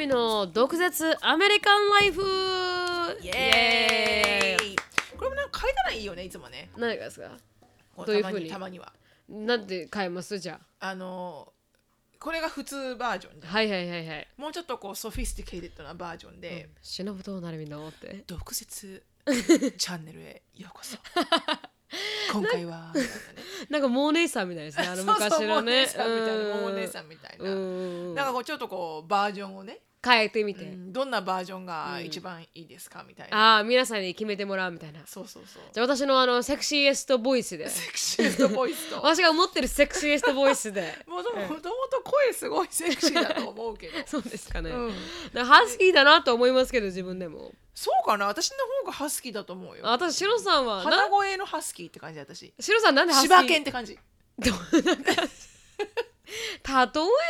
みの毒舌アメリカンライフ。イエーイ。これもなんか変えたらいいよねいつもね。何がですか？こどういうふうに？たまには。なんで変えます？じゃあ。のこれが普通バージョンはいはいはいはい。もうちょっとこう sophisticated なバージョンで、しのぶとなるみのって。毒舌チャンネルへようこそ。今回は。なんかもうお姉さんみたいですねあの昔のねそうそうもうお姉さんみたいななんかこうちょっとこうバージョンをね、変えてみて、うんどんなバージョンが一番いいですかみたいな、ああ皆さんに決めてもらうみたいな。そうそうそう。じゃあ私のあのセクシーエストボイスで。セクシーストボイスと。私が思ってるセクシーエストボイスで。もともと声すごいセクシーだと思うけど。そうですかね、うん。だからハスキーだなと思いますけど自分でも。そうかな？私の方がハスキーだと思うよ。あ私シロさんはな鼻声のハスキーって感じ私シロさんなんでハスキー？柴犬って感じ。どう？なんか例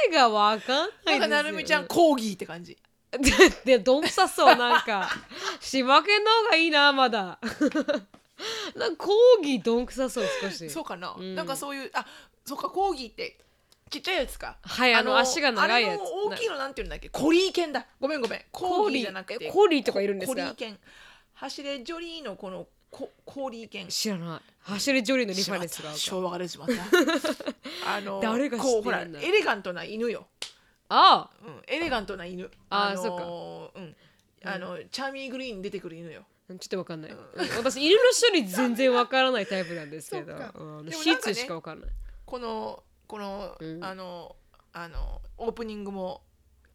えがわかんなないんかですよ。なるみちゃんコーギーって感じ。ででどんくさそう。なんか柴犬の方がいいなまだ。なんかコーギーどんくさそう少し。そうかな、ん。なんかそういうあそうかコーギーってちっちゃいやつか。はいあの足が長いやつ。あれの大きいのなんていうんだっけ？コリー犬だ。ごめんごめん。コーギーじゃなくて。コーリーとかいるんですか？コリー犬。走れジョリーのこのココーリー犬知らない。走りジョリーのリファレンスが昭和が出てしまった。あの誰が知ってるんだこうほらエレガントな犬よ、あうん、エレガントな犬。のーあーそうん。あのチャーミーグリーンに出てくる犬よ。あちょっとわかんない、私犬の種類全然わからないタイプなんですけど。うんシーツしかわからない。このこの、うん。あのあのオープニングも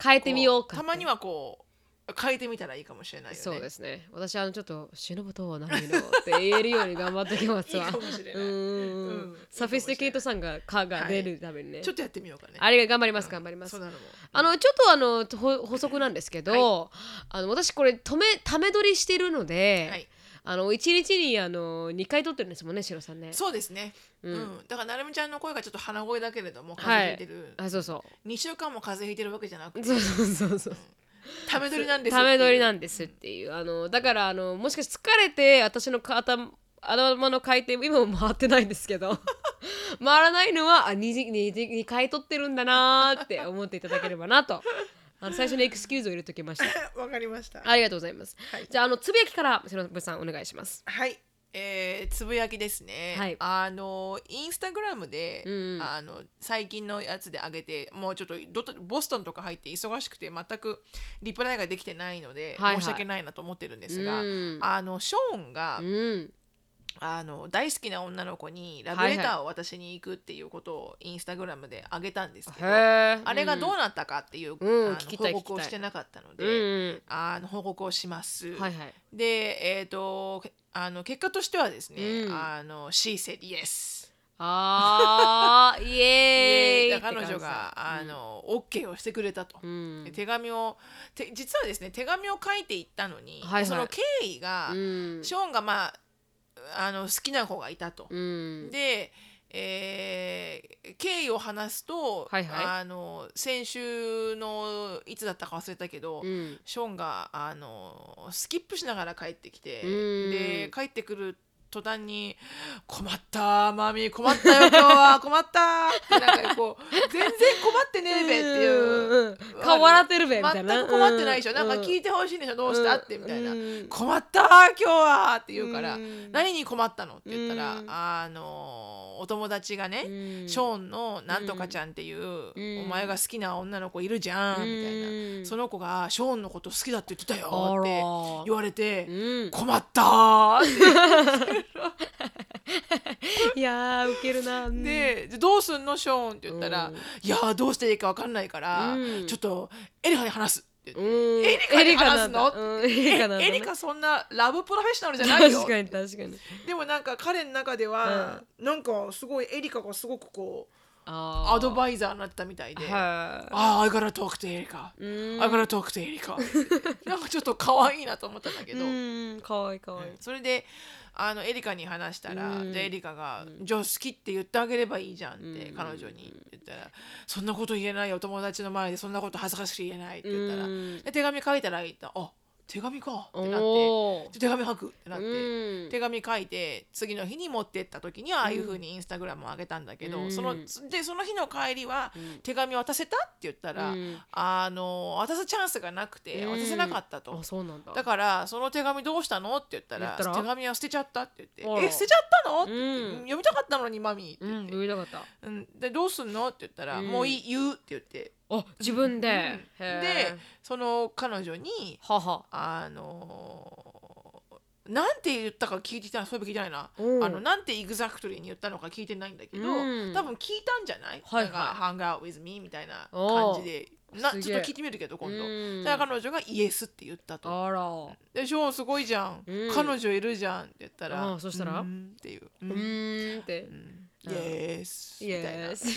変えてみようかこたまにはこう変えてみたらいいかもしれないよね。そうですね。私あのちょっと忍ぶとは何のって言えるように頑張ってきますわ。いいかもしれない。うんうんサフィスティケートさんが「か」が出るために。ね、ちょっとやってみようかね。あれが頑張ります頑張ります。そうなの。もあのちょっとあのほ補足なんですけど、あの私これ止めため撮りしてるので、はい。あの1日にあの2回撮ってるんですもんねシロさんね。そうですね。ううん。ん、だからなるみちゃんの声がちょっと鼻声だけれどもはい。風邪ひいてる、あそうそ2週間も風邪ひいてるわけじゃなくて。うそうそうそう。そう ため撮りなんですため撮りなんでですっていう。あのだからあのもしかして疲れて私の頭頭の回転今も回ってないんですけど。回らないのはあ 2, 時 2, 時2回撮ってるんだなーって思っていただければなと。あの最初にエクスキューズを入れときました。わかりました。ありがとうございます、はい。じゃああのつぶやきからしのぶさんお願いします。はいえー、つぶやきですね、はい。あのインスタグラムで、うんあの最近のやつで上げてもうちょっとどとボストンとか入って忙しくて全くリプライができてないので、はいはい。申し訳ないなと思ってるんですが、うん。あのショーンが、うんあの大好きな女の子にラブレターを渡しに行くっていうことをインスタグラムで上げたんですけど、へえあれがどうなったかっていう、うん。あの報告をしてなかったのうで、ん。あの報告をします。はいはい。で、えっ、とあの結果としてはですね、うん。あの She said yes。あーイエーイ。で彼女があの、OK をしてくれたと。うん。で手紙をて実はですね手紙を書いていったのに、はいはい。その経緯が、うん。ショーンがまああの好きな子がいたと。うん。で、えー経緯を話すと、はいはい。あの先週のいつだったか忘れたけど、うん。ショーンがあのスキップしながら帰ってきてうん。で帰ってくる途端に「困ったマミー困ったよ今日は 困った」ってなんかこう「全然困ってねえべ」っていう。顔笑ってるべみたいな。全く困ってないでしょ、なんか聞いいてほしいんでしょ。どうしたってみたいな、うん。困った今日はって言うから、うん。何に困ったのって言ったら、うん。あのお友達がね、うん。ショーンのなんとかちゃんっていう、うん。お前が好きな女の子いるじゃん、みたいな。うんその子がショーンのこと好きだって言ってたよって言われて、うん。困ったーって いやーウケるなうん。ででどうすんのショーンって言ったら、うん。いやーどうしていいか分かんないから、うん。ちょっとエリカに話すって言って。うん。エリカに話すの？エねエリカそんなラブプロフェッショナルじゃないよ確かに確かに。でもなんか彼の中では、なんかすごいエリカがすごくこうあアドイバイザーになったみたいで、あはあ、I gotta talk to エリカ。I gotta talk to エリカ。なんかちょっと可愛いなと思ったんだけど、うんかわいいかわいいそれであのエリカに話したら、うん。でエリカが、じゃあ好きって言ってあげればいいじゃんって、うん。彼女に言ったら、そんなこと言えないよ、友達の前でそんなこと恥ずかしくて言えないって言ったら、うん。で手紙書いたらいいと、あ手紙か。ってなって。お手紙書くってなって、ー手紙書いて次の日に持ってった時にはああいう風にインスタグラムを上げたんだけど、うん。そのでその日の帰りはうん。手紙渡せたって言ったら、うん。あの渡すチャンスがなくてうん。渡せなかったと。あそうなんだ。だからその手紙どうしたのって言ったら手紙は捨てちゃったって言って「え捨てちゃったの?」って読みたかったのにマミー」ってうん言って、うん。でどうすんの?」って言ったら「うん。もういい言う」って言ってあ自分で、でその彼女にはは。あのーなんて言ったか聞いてないそういえば聞いてないな、う。んあのなんてエグザクトリーに言ったのか聞いてないんだけど、うん。多分聞いたんじゃない、はいはい。なんか「hang out with me」みたいな感じで。なすげえ。ちょっと聞いてみるけど今度、うん。だから彼女がイエスって言ったと。あら「でしょ？すごいじゃん、うん。彼女いるじゃん」って言ったらああそしたら？うんっていう「ううんーんって。うんイエス」みイたいな。そ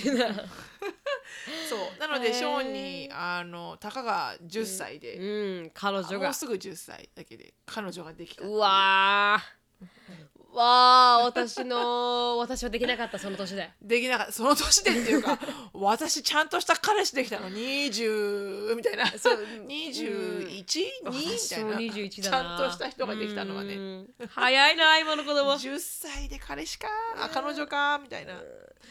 う。なのでショーンにあのたかが10歳で、うん。彼女が。もうすぐ10歳だけで彼女ができたう。うわーわー私の私はできなかったその年で。できなかった。その年でっていうか 私ちゃんとした彼氏できたの。20みたいな。そう21、2みたいな。21ちだな。ゃんとした人ができたのはね。うん。早いな今の子供。10歳で彼氏か？あ彼女か？みたいな。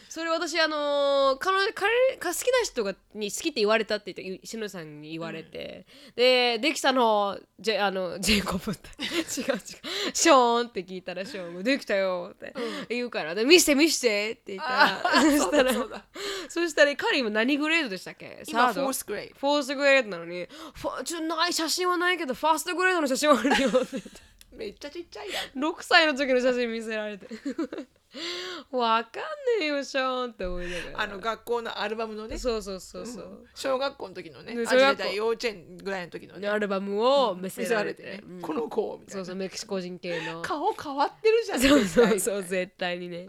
それ私あのー彼女彼が好きな人がに好きって言われたって言って石野さんに言われて、でできたのジェあのジェイコブって。違う違う。ショーンって聞いたらショーンできたよって言うからで見して見してって言ったらそしたらそしたら彼今何グレードでしたっけ今サースグレードフォースグレードなのにファちょっとない写真はないけどファーストグレードの写真はあるよってってめっちゃちっちゃいやん6歳の時の写真見せられて わかんねえよショーンって思いながら。あの学校のアルバムのね。そうそうそうそう、小学校の時のねね小学校。幼稚園ぐらいの時のね。アルバムを見見せせられてね、うん。この子みたいな。そうそうメキシコ人系の。顔変わってるじゃん。そうそう絶そう絶対に。ね。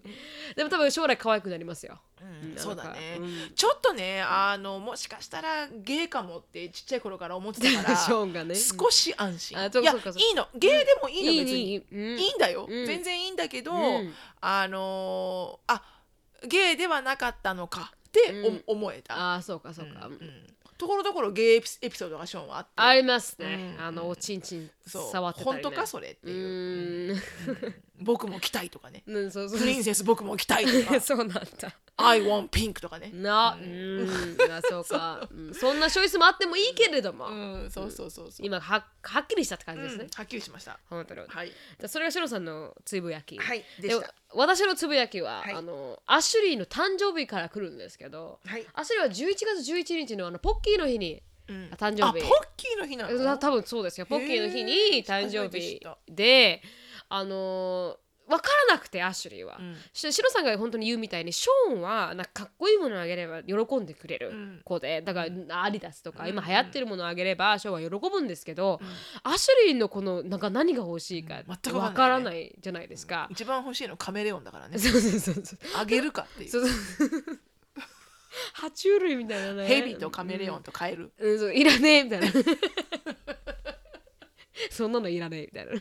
でも多分将来可愛くなりますよ。対うんうんそうだね、うん。ちょっとねあのもしかしたらゲイかもってちっちゃい頃から思ってたから ショーンがね。少し安心、あそういやそうかそういいの。ゲイでもいいの、いい別にいいうん。いいんだよ、うん全然いいんだけど、うんあのーあゲイではなかったのか。って思えた、ああそうかそうか、うんうん。ところどころゲイエピエピソードがショーンはあって。ありますね、うんあのおちんちんそう。触ってたり、ね、本当かそれってう。いう、僕も着たいとかね。うんそうそう。プリンセス僕も着たいとか。そうなんだ。I want pink とかね。なうん。あそうか。う。ん。そんなチョイスもあってもいいけれども、うんそうそうそうそう。今ははっきりしたって感じですね、うんはっきりしました。本当に。はい。じゃあそれがシロさんのつぶやき、はい。ででした。私のつぶやきは、はい。あのアシュリーの誕生日から来るんですけど、はい。アシュリーは11月11日のあのポッキーの日に、うん。誕生日。あポッキーの日なたの多分そうですよ。ポッキーの日へにー誕生初めて知日った。であのー分からなくてアシュリーは、うん。しシロさんが本当に言うみたいにショーンはなんかかっこいいものをあげれば喜ん。でくれるうん子でだからアディダスとかうん。今流行ってるものをあげればショーンは喜ぶんですけど、アシュリーのこのなんか何が欲しいか全くわ分かからんないじゃないですか。一番欲しいのカメレオンだからね。そうそうそうそう。あげるかっていう。そうそう爬虫類みたいなね。ヘビとカメレオンとカエル。うん、そういらねえみたいな。そんなのいらねえみたいな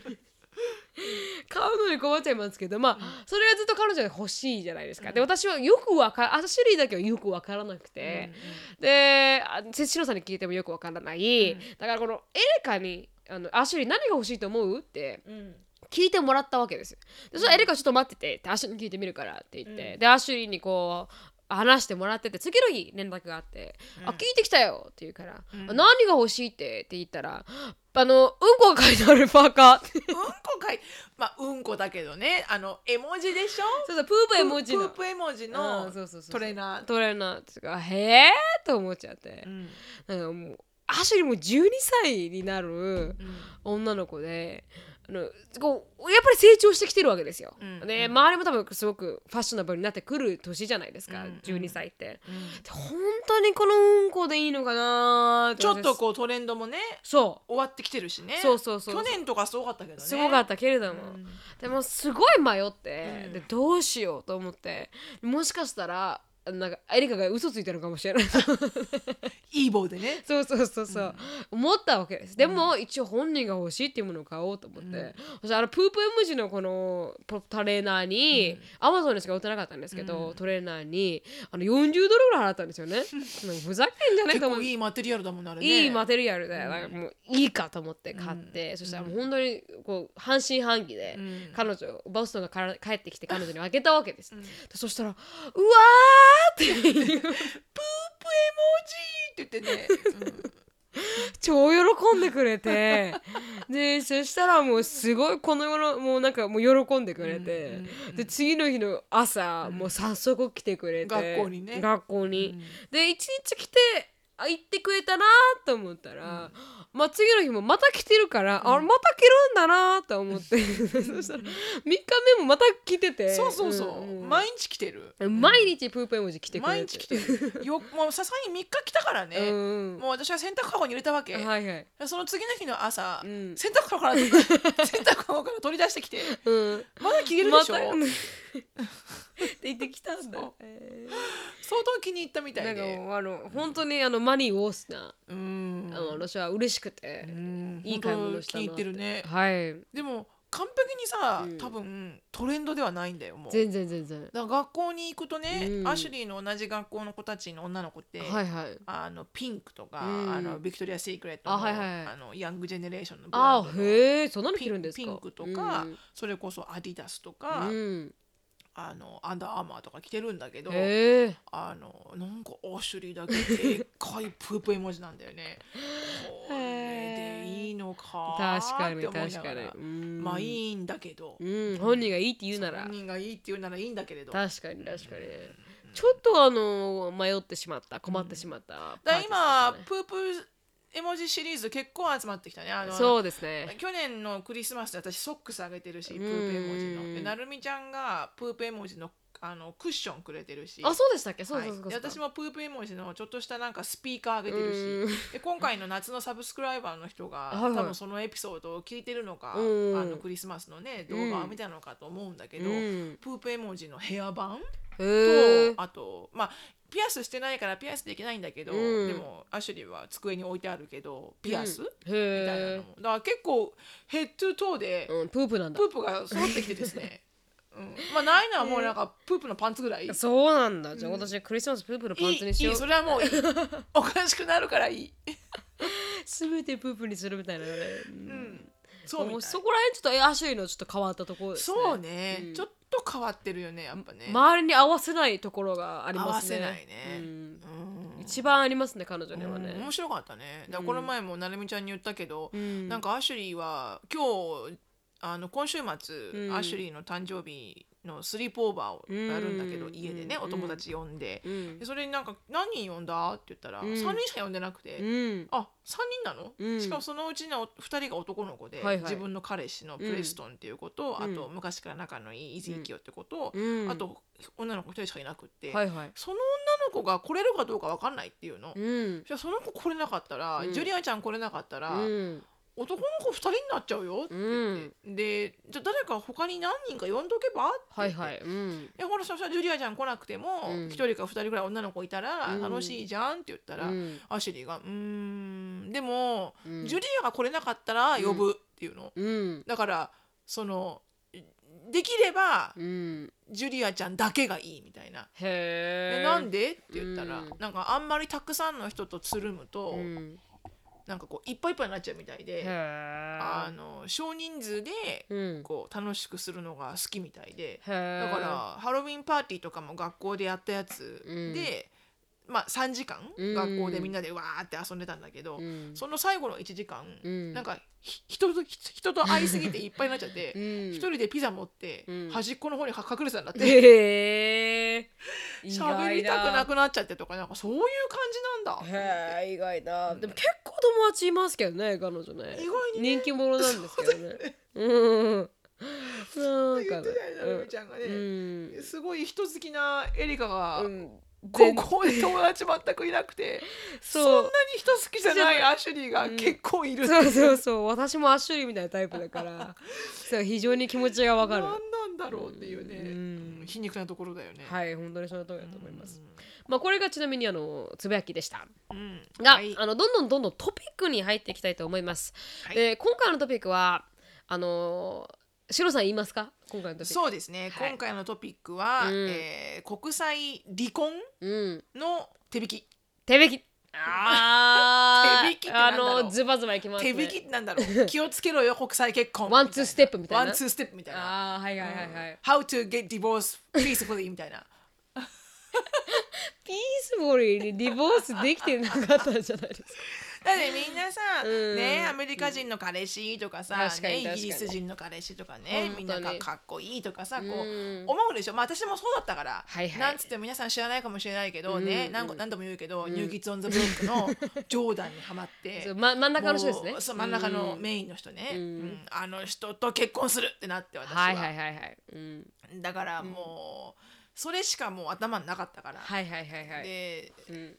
買うのに困っちゃいますけどまあそれがずっと彼女が欲しいじゃないですか、で私はよくわかアシュリーだけはよくわからなくて、であシロさんに聞いてもよくわからない、だからこのエレカにあのアシュリー何が欲しいと思うってうん。聞いてもらったわけですよ。でそれエレカちょっと待っててってアシュリーに聞いてみるからって言って、でアシュリーにこう話してもらってて次の日連絡があって「あ聞いてきたよ」って言うから「何が欲しいって?」って言ったら「あのうんこが書いてあるパーカー」ってうんこかいまあうんこだけどねあの絵文字でしょ？そうそうプープ絵文字の。プープ絵文字うのトレーナー。トレーナーとかへえと思っちゃって。う、ん。なんかもうアシュリーも12歳になるうん。女の子であのこうやっぱり成長してきてるわけですよ。うん。で周りも多分すごくファッショナブルになってくる年じゃないですか、うん。12歳って。うん。で本当にこのうんこでいいのかなちょっとうこうトレンドもねそ終わってきてるしね。そうそうそう去年とかすごかったけどね。うすごかったけれども、うん。でもすごい迷って、うん。でどうしようと思って。もしかしたらなんかエリカが嘘ついてるのかもしれない。いい棒でね。そうそうそうそう、思ったわけです。でも、一応本人が欲しいっていうものを買おうと思って、そしてあのプープ M 字のこのポトレーナーに、アマゾンでしか売ってなかったんですけど、トレーナーにあの40ドルぐらい払ったんですよね。なんかふざけんじゃない結と思う構いいマテリアルだもんねいいマテリアルで、なんかもういいかと思って買って、そしたらもう本当にこう半信半疑で、ん。彼女ボストンがから帰ってきて彼女にあげたわけです、でそしたら「うわー!」っていうプープエモジーって言ってね、超喜んでくれて。でそしたらもうすごいこの世のもうなんかもう喜んでくれて、で次の日の朝、もう早速来てくれて。学校にね。学校に、で一日来てあ行ってくれたなと思ったら、まあ次の日もまた来てるから、あまた来るんだなと思って。そしたら3日目もまた来てて。そうそうそう、んん毎日来てる。毎日プープ絵文字来てくれて。毎日来てる。よもうさすがに3日来たからね、うんもう私は洗濯かごに入れたわけ、はいはい。その次の日の朝、ん。洗濯かごから 洗濯かごから取り出してきて。うん。まだ着れるでしょ、ま言ってきたんだ。そう。え相当気に入ったみたーなんかいでもうあの本当にあのマニーウォースな、うん。あの私は嬉しくて、うん。いい買い物したな本当気に入ってるね。はい。でも完璧にさ、うん。多分トレンドではないんだよもう。全然全然だから学校に行くとね、うん。アシュリーの同じ学校の子たちの女の子って、はいはい。あのピンクとか、うん。あのビクトリア・シークレットのあはいはいあのヤングジェネレーションのブラあンドのへえそんなのピン着るんですか？ピンクとか、それこそアディダスとか、うん、あのアンダーアーマーとか着てるんだけど、へえ。あのなんかアシュリーだけでっかいプープ絵文字なんだよね。これでいいのか確かに確かに。まあいいんだけど、うん。本人がいいって言うなら。本人がいいって言うならいいんだけれど。確かに確かに。ちょっとあの迷ってしまった困ってしまった。だパーティー今、でプープ絵文字シリーズ結構集まってきたね。あのそうですね。去年のクリスマスで私ソックスあげてるし、うん。プープ絵文字の。で、なるみちゃんがプープ絵文字のあのクッションくれてるし。あそうでしたっけ？そうはいそうそう。そう、で私もプープ絵文字のちょっとしたなんかスピーカーあげてるうん。しで今回の夏のサブスクライバーの人がはいはい。多分そのエピソードを聞いてるのか、うん。あのクリスマスのね動画を見たのかと思うんだけど、うん。プープ絵文字のヘアバンと、あとまあピアスしてないからピアスできないんだけど、うん。でもアシュリーは机に置いてあるけどピアス、うん。みたいなへのも。だから結構ヘッドトーでえ、うん、プープなんだ。プープが揃ってきてですね、うん、まあないのはもうなんかプープのパンツぐらい。そうなんだ。じゃあ私クリスマスプープのパンツにしよいいういいそれはもういい。おかしくなるからいいすべてプープにするみたいなね、ううん。んそうみそこら辺ちょっとエアシュリーのちょっと変わったところですね。そうね、うん。ちょっと変わってるよねやっぱね、周りに合わせないところがありますね。合わせないね。うん。うん。一番ありますね彼女にはね。うん。面白かったね。だこの前もなるみちゃんに言ったけど、うん。なんかアシュリーは今日あの今週末、うん。アシュリーの誕生日のスリープオーバーをやるんだけど、うん。家でね、うん。お友達呼んで,、うん。でそれになんか何人呼んだ？って言ったら、うん。3人しか呼んでなくて、うんあ三3人なの、うん。しかもそのうちの2人が男の子で、自分の彼氏のプレストンっていう子と、うん。あと昔から仲のいいイズイキオって子と、うん。あと女の子1人しかいなくって、その女の子が来れるかどうか分かんないっていうの。うん。じゃあその子来れなかったら、うん。ジュリアちゃん来れなかったら、うん男の子2人になっちゃうよって言って、でじゃあ誰か他に何人か呼んどけばって言って。はいはい。うん。いやほらそしたらジュリアちゃん来なくても、うん。1人か2人ぐらい女の子いたらうん楽しいじゃんって言ったら、うん。アシュリーが「うーん。でも、うん。ジュリアが来れなかったら呼ぶ」っていうの、うん。だからそのできればうん。ジュリアちゃんだけがいいみたいな。へええなんで？って言ったら、うん。なんかあんまりたくさんの人とつるむと、うんなんかこういっぱいいっぱいになっちゃうみたいで、あの少人数でうん。こう楽しくするのが好きみたいで、だからハロウィンパーティーとかも学校でやったやつで、まあ3時間うん。学校でみんなでわーって遊んでたんだけど、うん。その最後の1時間、うん。なんかひ人とひ人と会いすぎていっぱいになっちゃって うん。一、人でピザ持って、うん。端っこの方に隠れてたんだって。喋りたくなくなっちゃってとかなんかそういう感じなんだ。へえ意外だ。でも結構友達いますけどね彼女ね。意外にね。人気者なんですけどね。う。ん。なんか言ってたよねなるみちゃんがね、うん。すごい人好きなエリカが、うん高校で友達全くいなくて そんなに人好きじゃないアシュリーが結構いる。ってそうそうそう。私もアッシュリーみたいなタイプだから そう非常に気持ちがわかる。何なんだろうっていうね、うん。皮肉なところだよね。はい本当にその通りだと思います。うん。まあこれがちなみにあのつぶやきでした。うん。が、はい。あのどんどんどんどんトピックに入っていきたいと思います、はい。で今回のトピックはあのシロさん言いますか？今回のトピック。そうですね、はい。今回のトピックは、うん。えー国際離婚うん。の手引き。手引き。あー。手引きってなんだろう。あのズバズバいきますね。手引きってなんだろう。気をつけろよ国際結婚。ワンツーステップみたいな。ワンツーステップみたいな。ああはいはいはいはい、How to get divorced peacefully みたいな。ピースボリーにディボースできてなかったんじゃないですかだってみんなさ、うん。ねアメリカ人の彼氏とかさ、ね、イ確かに確かに。ギリス人の彼氏とかねみんながかっこいいとかさこううん思うでしょ。まあ私もそうだったから、はいはい。なんつっても皆さん知らないかもしれないけどね、うん何個何度も言うけど、ニューキッズ・オン・ザ・ブロックの ジョーダンにハマって。そうま真ん中の人ですね。そう真ん中のうん。メインの人ね、うん。うん。あの人と結婚するってなって私は、はいはいはいはい、うん、だからもう、それしかもう頭になかったから、はいはいはいはい。でうん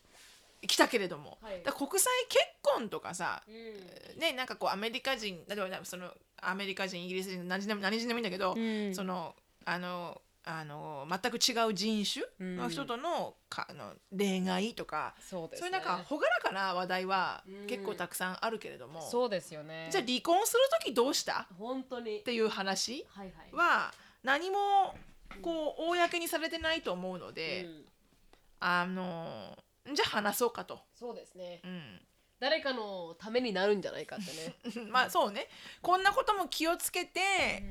来たけれども、はい。だ国際結婚とかさ、うん。ねなんかこうアメリカ人例えばそのアメリカ人イギリス人何人でも何人でもいいんだけど、うん。そのあのあの全く違う人種の人との,、かあの恋愛とか、そうですね。そういうなんか朗らかな話題はうん。結構たくさんあるけれども、そうですよね。じゃあ離婚する時どうした？本当に。っていう話はいはい。は何もこう公にされてないと思うので、うん。あのじゃあ話そうかと。そうですね。うん。誰かのためになるんじゃないかってね。まあそうね。こんなことも気をつけて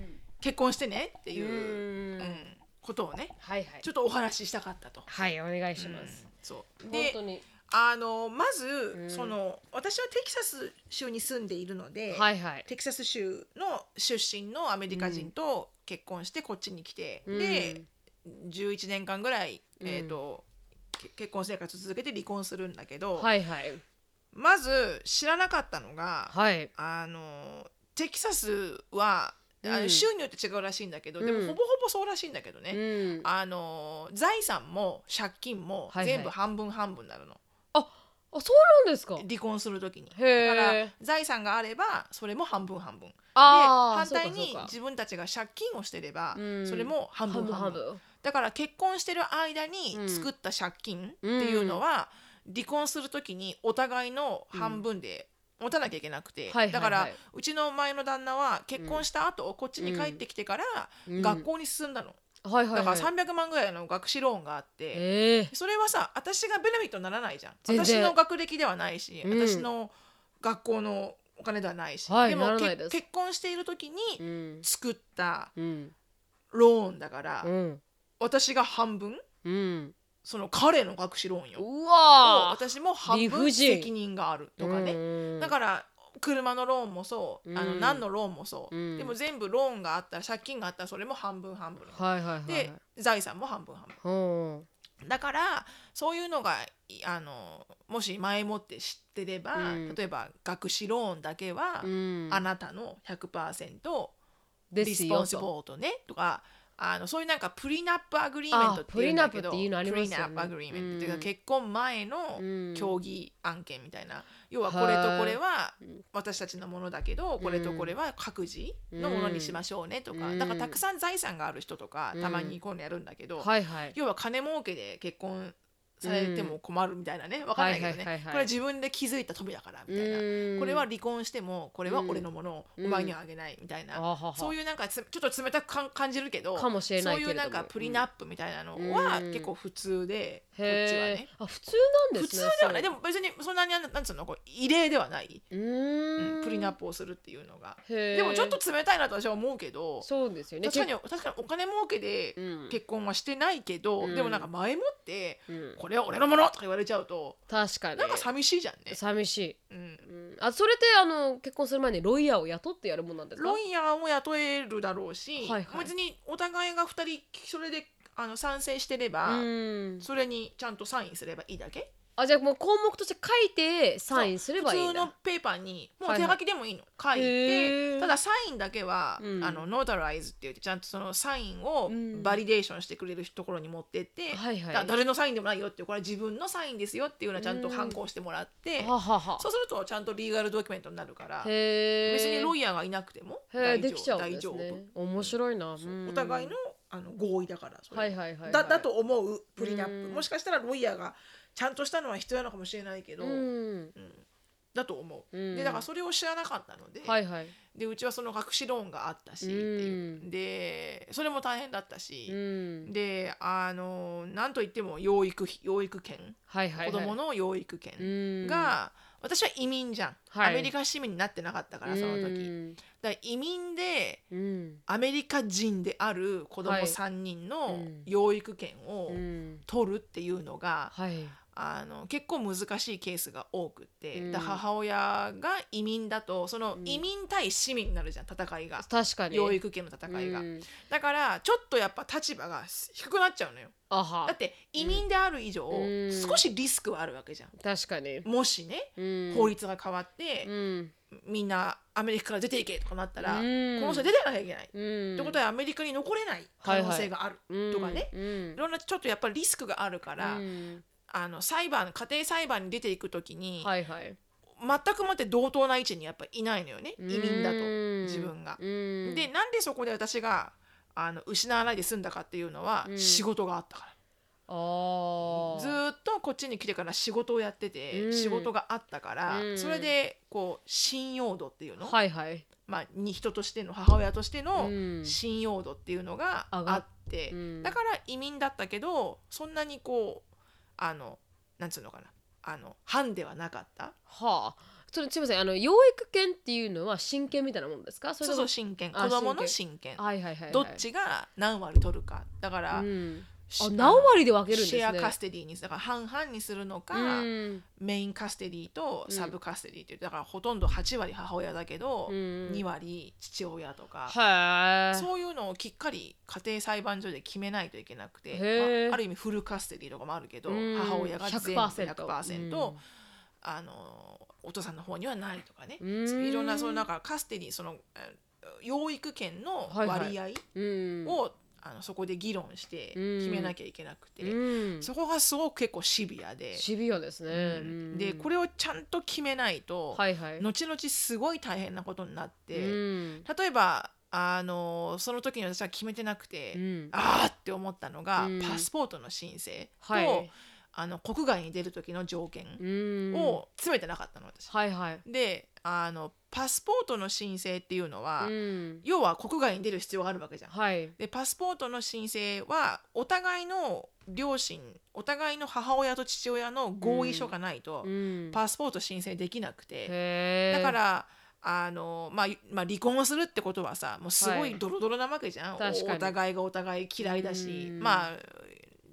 結婚してねっていう、うん。うんことをねはいはい。ちょっとお話ししたかったと。はいお願いします、うんそう。本で当に。あのまず、ん。その私はテキサス州に住んでいるので、はいはい。テキサス州の出身のアメリカ人と結婚してこっちに来て、うん。で11年間ぐらい、うん。えーとけ結婚生活続けて離婚するんだけど、はいはい。まず知らなかったのが、はい。あのテキサスは、うん。州によって違うらしいんだけど、でもうん。ほぼほぼそうらしいんだけどね、うん。あの財産も借金もはいはい。全部半分半分になるの、あそうなんですか？離婚する時に。へー。だから財産があればそれも半分半分。で反対に自分たちが借金をしてればうん。それも半分半分だから結婚してる間にうん。作った借金っていうのは、離婚する時にお互いの半分で持たなきゃいけなくて、だからうちの前の旦那は結婚した後、こっちに帰ってきてからうん。学校に進んだの、はいはいはい。だから300万ぐらいの学士ローンがあって、ええ。それはさ私がベネフィットにならないじゃん。私の学歴ではないし、うん。私の学校のお金ではないし、はいでも結婚している時うにん。作ったうん。ローンだから、うん私が半分？うん。その彼の学士ローンよ。うわー。私も半分理不尽。責任があるとかね、うん。だから車のローンもそう、あのうん何のローンもそう、うん。でも全部ローンがあったら借金があったらそれも半分半分、はいはいはいで財産も半分半分。うん。だからそういうのがいあのもし前もって知ってれば、うん。例えば学資ローンだけは、うん。あなたの100% responsible ですよとねとかあのそういうなんか prenup agreement っていうんだけどあ prenup agreement っていうか、うん。結婚前のうん協議案件みたいな、要はこれとこれは私たちのものだけどこれとこれは各自のものにしましょうねとか、うん。だからたくさん財産がある人とかたまにこういうのやるんだけど、はいはい。要は金儲けで結婚されても困るみたいなね。わかんないけどね、はいはいはいはい。これは自分で気づいた富だからみたいな、うんこれは離婚してもこれは俺のものをうん。お前にはあげないみたいな、そういうなんかつちょっと冷たくかん感じるけどかもしれないけれども。そういうなんかプリナップみたいなのはうん。結構普通で、こっちはね。あ普通なんですね普通ではない。でもも別にそんなになんつうのこう異例ではない、ううん。ん。プリナップをするっていうのが。でもちょっと冷たいなと私は思うけど。そうですよね。確かに確かにお金儲けでうん。結婚はしてないけど、うん。でもなんか前もってうん。これは俺のものとか言われちゃうと確かに。なんか寂しいじゃんね。寂しい。うん。うん。あそれってあの結婚する前にロイヤーを雇ってやるもんなんですか？ロイヤーも雇えるだろうし、はいはい。別にお互いが2人それであの賛成してれば、うん。それにちゃんとサインすればいいだけ？あじゃあもう項目として書いてサインすればいいんだ。普通のペーパーにもうはいはい手書きでもいいの、書いへてー。ただサインだけは、うん。あの notarize って言ってちゃんとそのサインをうん。 validation してくれるところに持ってって、はいはい。だ誰のサインでもないよっていうこれは自分のサインですよっていうのはちゃんと判子してもらって、ははは。そうするとちゃんと legal document になるからへえ別に lawyer がいなくても大丈夫できちゃうん大丈夫面白いな、うん。お互いのあの合意だからそれ。はいはいはいはい。だだと思うプリナッうん。プもしかしたらロイヤーがちゃんとしたのは必要なのかもしれないけど、うん。うん。だと思う、うん。でだからそれを知らなかったので,、はいはい。でうちはその学士ローンがあったし、っていう。でそれも大変だったし。う、ん。であのなんといっても養育費養育権、はいはいはい。子供の養育う権ん。が、私は移民じゃん、はい。アメリカ市民になってなかったからその時、うんだ移民でうん。アメリカ人である子供はい。3人のうん。養育権をうん。取るっていうのが、はいあの結構難しいケースが多くって、うん。母親が移民だとそのうん。移民対市民になるじゃん戦いが。確かに。養育権の戦いが、うん。だからちょっとやっぱ立場が低くなっちゃうのよ。あは。だって移民である以上、うん。少しリスクはあるわけじゃん。確かに。もしね、うん。法律が変わってう、ん。みんなアメリカから出ていけとかなったら、うん。この人出ていかなきゃいけない、うん。ってことはアメリカに残れない可能性がある、とかね。うん。いろんなちょっとやっぱりリスクがあるから、うんあの裁判家庭裁判に出ていく時に、はいはい。全くもって同等な位置にやっぱいないのよね。移民だとうん自分が。うん。でなんでそこで私があの失わないで済んだかっていうのは、うん。仕事があったから。ずーっとこっちに来てから仕事をやってて、うん。仕事があったから、うん。それでこう信用度っていうの、はいはい。まあ、に人としての母親としてのうん。信用度っていうのがあって、うん。だから移民だったけどそんなにこうあのなんつうのかな。あの藩ではなかった。はあ。それすみませんあの養育権っていうのは親権みたいなものですか？そそうそう親権あ子供の親権はいはいはいはい。どっちが何割取るか。だから、うん。しあ何割で分けるんですね。シェアカステディにだから半々にするのか、うん。メインカステディとサブカステディっていうだからほとんど8割母親だけど、うん。2割父親とか、そういうのをきっかり家庭裁判所で決めないといけなくて、まあ、ある意味フルカステディとかもあるけど、うん。母親が全部 100%, 100%、あのお父さんの方にはないとかね、いろんなそのなんかカステディそのえ養育権の割合うん。を、あのそこで議論して決めなきゃいけなくて、うん。そこがすごく結構シビアで、シビアですね、うん。でこれれをちゃんと決めないと、はいはい。後々すごい大変なことになって、うん。例えばあのその時に私は決めてなくて、うん。あーって思ったのが、うん。パスポートの申請と、はい。あの国外に出る時の条件うん。を詰めてなかったの私。はいはい。であのパスポートの申請っていうのは、うん。要は国外に出る必要があるわけじゃん。はい。でパスポートの申請はお互いの両親お互いの母親と父親の合意書がないと、うん。パスポート申請できなくて、だからあの、まあ、まあ離婚をするってことはさもうすごはいい。ドロドロなわけじゃん、確かに。お互いがお互い嫌いだし、うん。まあ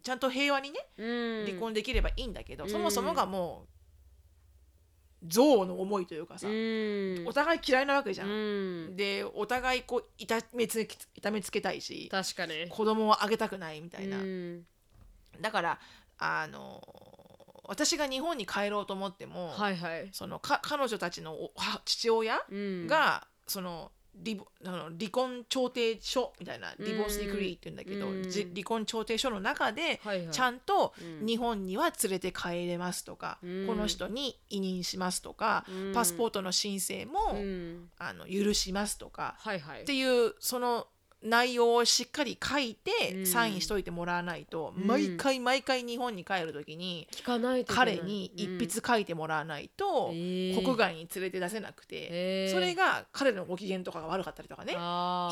ちゃんと平和にねうん。離婚できればいいんだけど、うん。そもそもがもう憎悪の思いというかさ、うん。お互い嫌いなわけじゃん。うん。でお互いこう痛めつけ痛めつけたいし確かに。子供をあげたくないみたいな、うん。だからあの私が日本に帰ろうと思っても、はいはい。そのか彼女たちのおは父親うん。が、そのリボあの離婚調停書みたいなうん。ディボースディクリーって言うんだけど、離婚調停書の中で、ちゃんとうん。日本には連れて帰れますとか、うん。この人に委任しますとか、うん。パスポートの申請も、うん。あの許しますとか、っていうその内容をしっかり書いてうん。サインしといてもらわないと、うん。毎回毎回日本に帰る時に彼に一筆書いてもらわないと、国外に連れて出せなくて、へー。それが彼のご機嫌とかが悪かったりとかね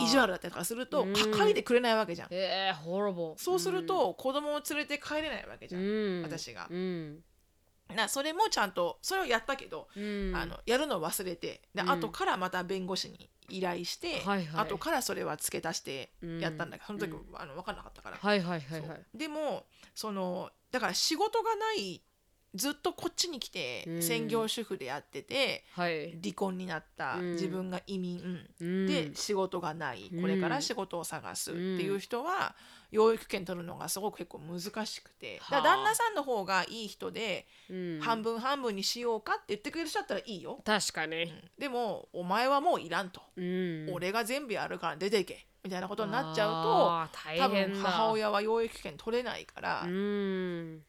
意地悪だったりとかすると、書いてくれないわけじゃん。えー、そうすると、子供を連れて帰れないわけじゃん、うん。私が。うんなそれもちゃんとそれをやったけど、うん。あのやるのを忘れてで、うん。後からまた弁護士に依頼して、はいはい。後からそれは付け足してやったんだけど、うんその時、あの分かんなかったから、はいはいはいはい。でもそのだから仕事がないずっとこっちに来てうん。専業主婦でやってて、はい。離婚になった、うん。自分が移民、うん。で仕事がない、うんこれから仕事を探すっていう人は、養育権取るのがすごく結構難しくて、はあ。だ旦那さんの方がいい人で、うん。半分半分にしようかって言ってくれる人だったらいいよ、確かに。うん。でもお前はもういらんと、うん俺が全部やるから出ていけみたいなことになっちゃうと多分母親は養育権取れないから、うん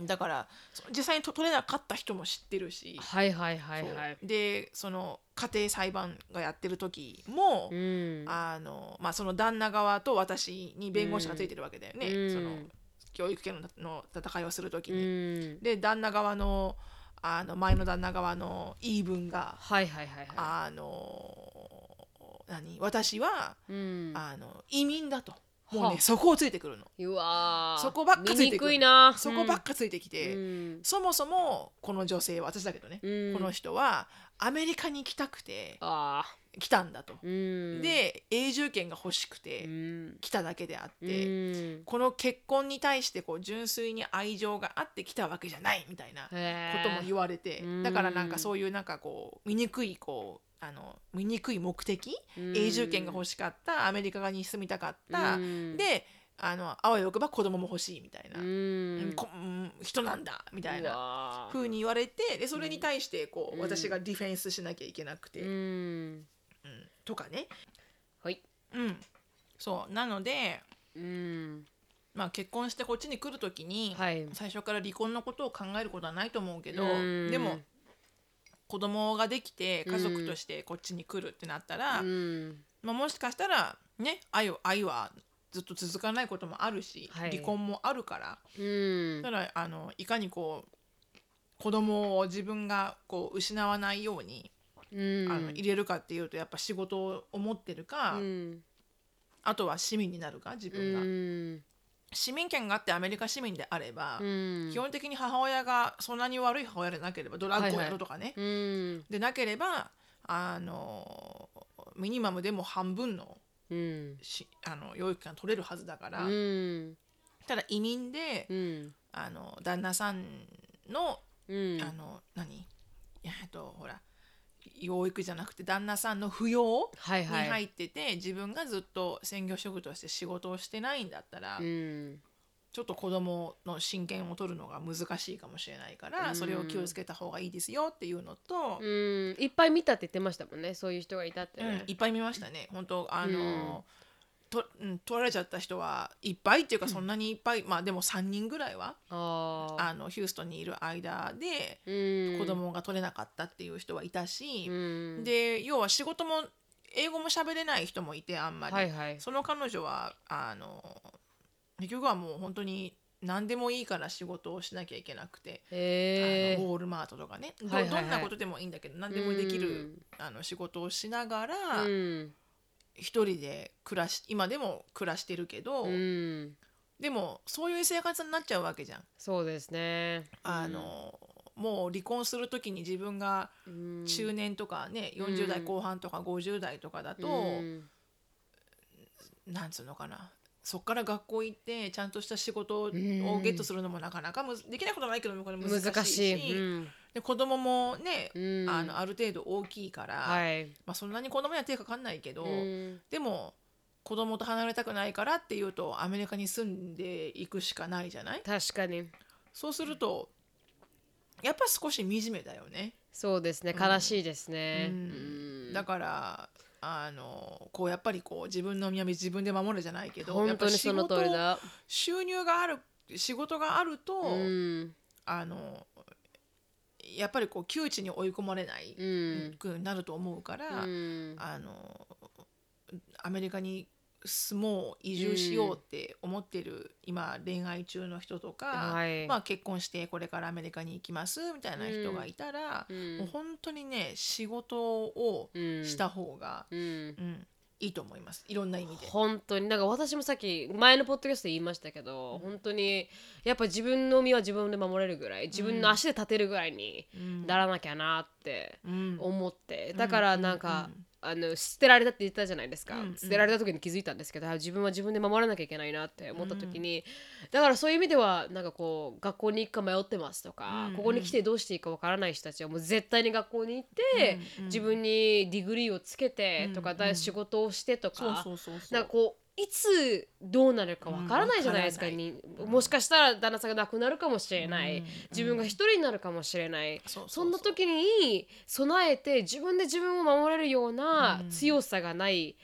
だからそ実際にと取れなかった人も知ってるし、はいはいはいはい。でその家庭裁判がやってる時も、うん。あのまあ、その旦那側と私に弁護士がついてるわけだよね、うん。その教育権のの戦いをする時うに。ん。で旦那側のあの前の旦那側の言い分がはいはいはいはあの何私は、あの移民だともうはあ。ねそこをついてくるの。うわー。そこばっかついてくる。そこばっかついてきて、うん。そもそもこの女性は私だけどね、うん。この人はアメリカに来たくてあ来たんだと、ーうん。で永住権が欲しくうてん。来ただけであっうて、ん。この結婚に対してこう純粋に愛情があって来たわけじゃないみたいなことも言われて、うんだからなんかそういうなんかこう醜いこうあの醜い目的、うん。永住権が欲しかった？アメリカに住みたかった、うん。であのあわよくば子供も欲しいみたいな、人なんだ！みたいうなわー。風に言われてでそれに対してこう、うん。私がディフェンスしなきゃいけなくて、ううんん。とかね、はい。うん、そう。なので、うん。まあ、結婚してこっちに来る時に、はい。最初から離婚のことを考えることはないと思うけど、うん。でも子供ができて家族としてこっちに来るってなったら、うん。まあ、もしかしたらね愛を愛はずっと続かないこともあるし、はい。離婚もあるからうん。だからあのいかにこう子供を自分がこう失わないように、うん。あの入れるかっていうとやっぱ仕事を思ってるか、うん。あとは市民になるか自分が、うん市民権があってアメリカ市民であれば、うん。基本的に母親がそんなに悪い母親でなければドラッグをやるとかね、うん。でなければあのミニマムでも半分のうん。しあの養育権が取れるはずだから、うん。ただ移民で、うん。あの旦那さんの,、うん。あの何？えっとほら養育じゃなくて旦那さんの扶養にはいはい。入ってて、自分がずっと専業主婦として仕事をしてないんだったら、うん。ちょっと子供の親権を取るのが難しいかもしれないから、うん。それを気をつけた方がいいですよっていうのと、うん。いっぱい見たって言ってましたもんね。そういう人がいたってうんねいっぱい見ましたね。本当あの、とうん、取られちゃった人はいっぱいっていうかそんなにいっぱい、まあでも3人ぐらいはあのヒューストンにいる間でうん。子供が取れなかったっていう人はいたし、うん。で要は仕事も英語も喋れない人もいてあんまり、はいはい。その彼女はあの結局はもう本当に何でもいいから仕事をしなきゃいけなくて、へえあのウォールマートとかね。ど,、はいはいはい。どんなことでもいいんだけど何でもできる、あの仕事をしながら、うん一人で暮らし今でも暮らしてるけど、うん。でもそういう生活になっちゃうわけじゃん。そうですね。あのもう離婚する時に自分がうん。中年とかね、うん。40代後半とか50代とかだと、うん。なんつうのかな。そっから学校行ってちゃんとした仕事を,、ん。ゲットするのもなかなかむずできないことないけどこれ難しいし。難しい。うんで子供もね、うん。あのある程度大きいから、はい。まあ、そんなに子供には手かかんないけど、うん。でも子供と離れたくないからっていうとアメリカに住んでいくしかないじゃない？確かに。そうするとやっぱ少し惨めだよね。そうですね。悲しいですね。ううん。んだからあのこうやっぱりこう自分の身は自分で守るじゃないけど本当にその通りだやっぱ仕事収入がある仕事があると、うん。あのやっぱりこう窮地に追い込まれないうん。くなると思うから、うん。あのアメリカに住もう移住しようって思ってる、今恋愛中の人とか、はい。まあ、結婚してこれからアメリカに行きますみたいな人がいたら、うん。もう本当にね仕事をうん。した方が、うん。うんいいと思います。いろんな意味で。本当に。なんか私もさっき前のポッドキャストで言いましたけど、本当にやっぱ自分の身は自分で守れるぐらい自分の足で立てるぐらいにうん。ならなきゃなってうん。思って、だからなんか、うんあの捨てられたって言ったじゃないですか、うんうん。捨てられた時に気づいたんですけどあ自分は自分で守らなきゃいけないなって思った時に、だからそういう意味ではなんかこう学校に行くか迷ってますとか、うんうん。ここに来てどうしていいかわからない人たちはもう絶対に学校に行って、うんうん自分に degree をつけてとか、うんうん仕事をしてとか、なんかこういつどうなるかわからないじゃないですか,、うんわにもしかしたら旦那さんが亡くなるかもしれない、うん自分が一人になるかもしれない、そうそうそんな時に備えて自分で自分を守れるようなうん。強さがない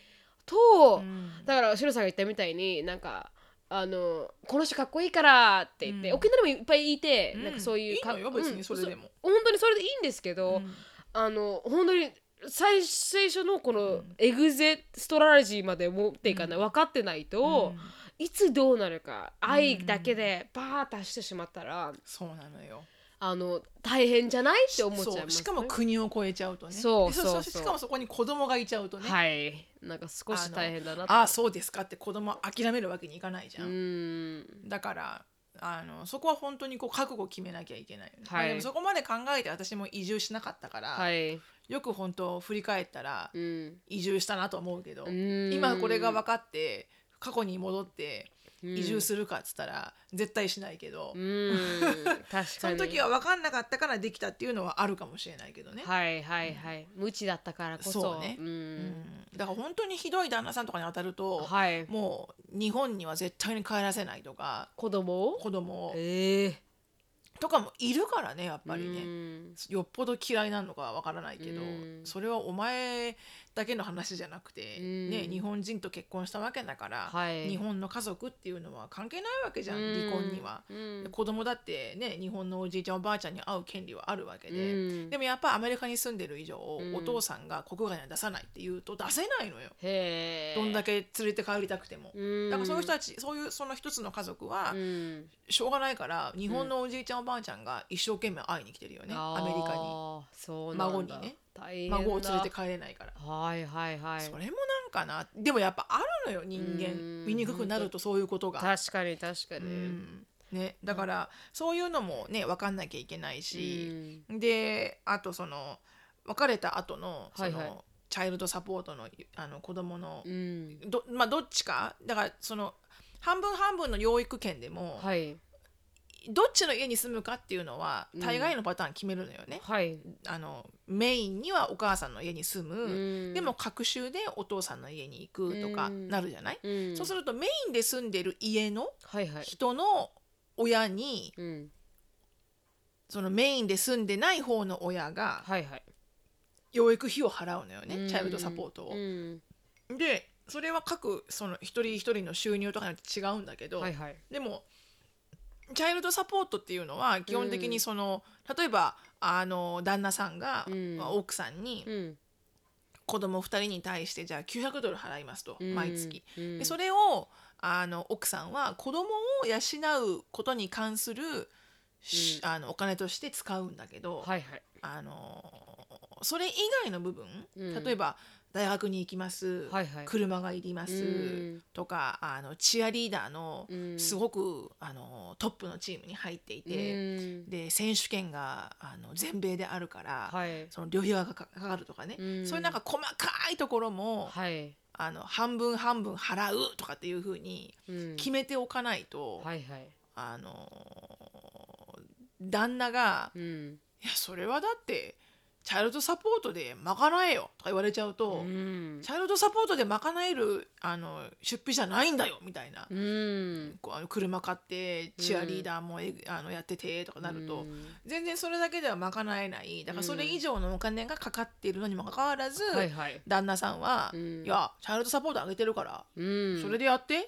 と、うん。だからシロさんが言ったみたいになんかあのこの人かっこいいからって言って、うん。沖縄にもいっぱいいて、うん。なんかそういういいのよ別にそれでも。そ本当にそれでいいんですけど、うん。あの本当に最最初のこのん。エグゼストラジーまで持っていかない、分かってないと、いつどうなるか愛だけでバーッとしてしまったら、そうなのよ。あの大変じゃないって思っちゃいます、ね、しかも国を越えちゃうとね。そうでそう。そうしかもそこに子供がいちゃうとね、はい。なんか少し大変だなと。ああそうですかって子供諦めるわけにいかないじゃ、うんん。だからあのそこは本当にこう覚悟を決めなきゃいけないはい。まあでもそこまで考えて私も移住しなかったから、はい、よく本当振り返ったらうん、移住したなと思うけど、うん。今これが分かって過去に戻ってうん移住するかっつったら絶対しないけど、うん。確かに。その時は分かんなかったからできたっていうのはあるかもしれないけどね。はいはいはい。無知だったからこそ。そうね、ううん。んだから本当にひどい旦那さんとかに当たると、はい。もう日本には絶対に帰らせないとか子供を？子供を。ええ。とかもいるからねやっぱりね、うん。よっぽど嫌いなのかはわからないけど、うん。それはお前だけの話じゃなくて、うん。ね、日本人と結婚したわけだから、はい。日本の家族っていうのは関係ないわけじゃん、うん。離婚には。うん。子供だってね日本のおじいちゃんおばあちゃんに会う権利はあるわけで、うん。でもやっぱアメリカに住んでる以上、うん。お父さんが国外には出さないって言うと出せないのよ、どんだけ連れて帰りたくても。うん。だからそういう人たちそういうその一つの家族はうん。しょうがないから日本のおじいちゃんおばあちゃんが一生懸命会いに来てるよね、アメリカに。孫にね大変だ孫を連れて帰れないから、はいはいはい。それもなんかな。でもやっぱあるのよ人間。うん。醜くなるとそういうことが、確かに確かうにん。ね、だからそういうのもね分かんなきゃいけないし、うん。であとその別れた後のその、はい。はいチャイルドサポートのあの子供の、うん。どまあどっちか？だからその半分半分の養育権でも、はいどっちの家に住むかっていうのはうん。大概のパターン決めるのよね。はい。あのメインにはお母さんの家に住む、うん。でも隔週でお父さんの家に行くとかうん。なるじゃない、うん。そうするとメインで住んでる家のはいはい。人の親にうん。そのメインで住んでない方の親がはいはい。養育費を払うのよね、うん。チャイルドサポートを。うん。でそれは各その一人一人の収入とかによって違うんだけど、はいはい。でもチャイルドサポートっていうのは基本的にその、例えばあの旦那さんが、うん。まあ奥さんにうん。子供2人に対してじゃあ900ドル払いますと、うん。毎月。うん。でそれをあの奥さんは子供を養うことに関する、しあのお金として使うんだけど、はいはい。あのそれ以外の部分、うん。例えば大学に行きます、はいはい。車がいります、うん。とかあのチアリーダーのうんすごくあのトップのチームに入っていて、うん。で選手権があの全米であるから、はい。その旅費がかかかるとかね、うん。そういうなんか細かいところも、はい。あの半分半分払うとかっていうふうにうん。決めておかないと、はいはい。あの旦那がうん「いやそれはだってチャイルドサポートで賄えよ」とか言われちゃうと、うん。チャイルドサポートで賄えるあの出費じゃないんだよみたいな、うん。こうあの車買ってチアリーダーもえ、あのやっててとかなると、うん。全然それだけでは賄えない。だからそれ以上のお金がかかっているのにもかかわらず、はいはい。旦那さんは「うん。いやチャイルドサポートあげてるから、うん。それでやって」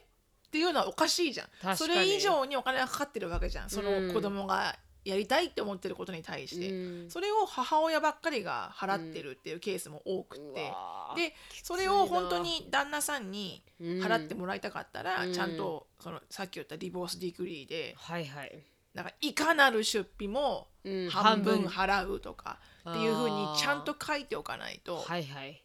っていうのはおかしいじゃん。それ以上にお金がかかってるわけじゃん。そうん。の子供がやりたいって思ってることに対して、うん。それを母親ばっかりが払ってるっていうケースも多くって、うわー。でそれを本当に旦那さんに払ってもらいたかったら、うん。ちゃんとそのさっき言った divorce decree ではいはい。なんかいかなる出費もうん。半分半払うとかっていうふうにちゃんと書いておかないと、はいはい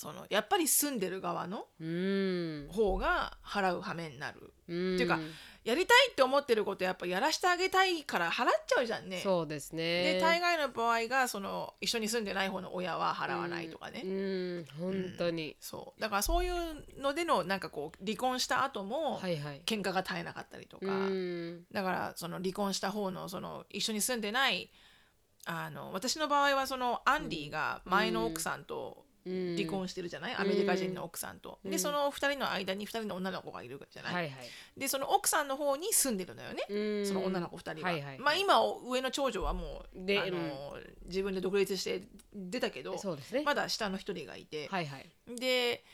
そのやっぱり住んでる側のうん。方が払う羽目になる。うん。っていうかやりたいって思ってることやっぱやらしてあげたいから払っちゃうじゃんね。そうですね。で大概の場合がその一緒に住んでない方の親は払わないとかね。うん。本当に。そう。だからそういうのでのなんかこう離婚した後もはいはい。喧嘩が絶えなかったりとか、うん。だからその離婚した方のその一緒に住んでないあの私の場合はそのアンディが前の奥さんとうん離婚してるじゃない、アメリカ人の奥さんと。うん。でその2人の間に2人の女の子がいるじゃない？はいはい。でその奥さんの方に住んでるのよね。うん。その女の子2人は、はいはいまあ今上の長女はもうであの、自分で独立して出たけどそうですね。まだ下の1人がいて、はいはい。で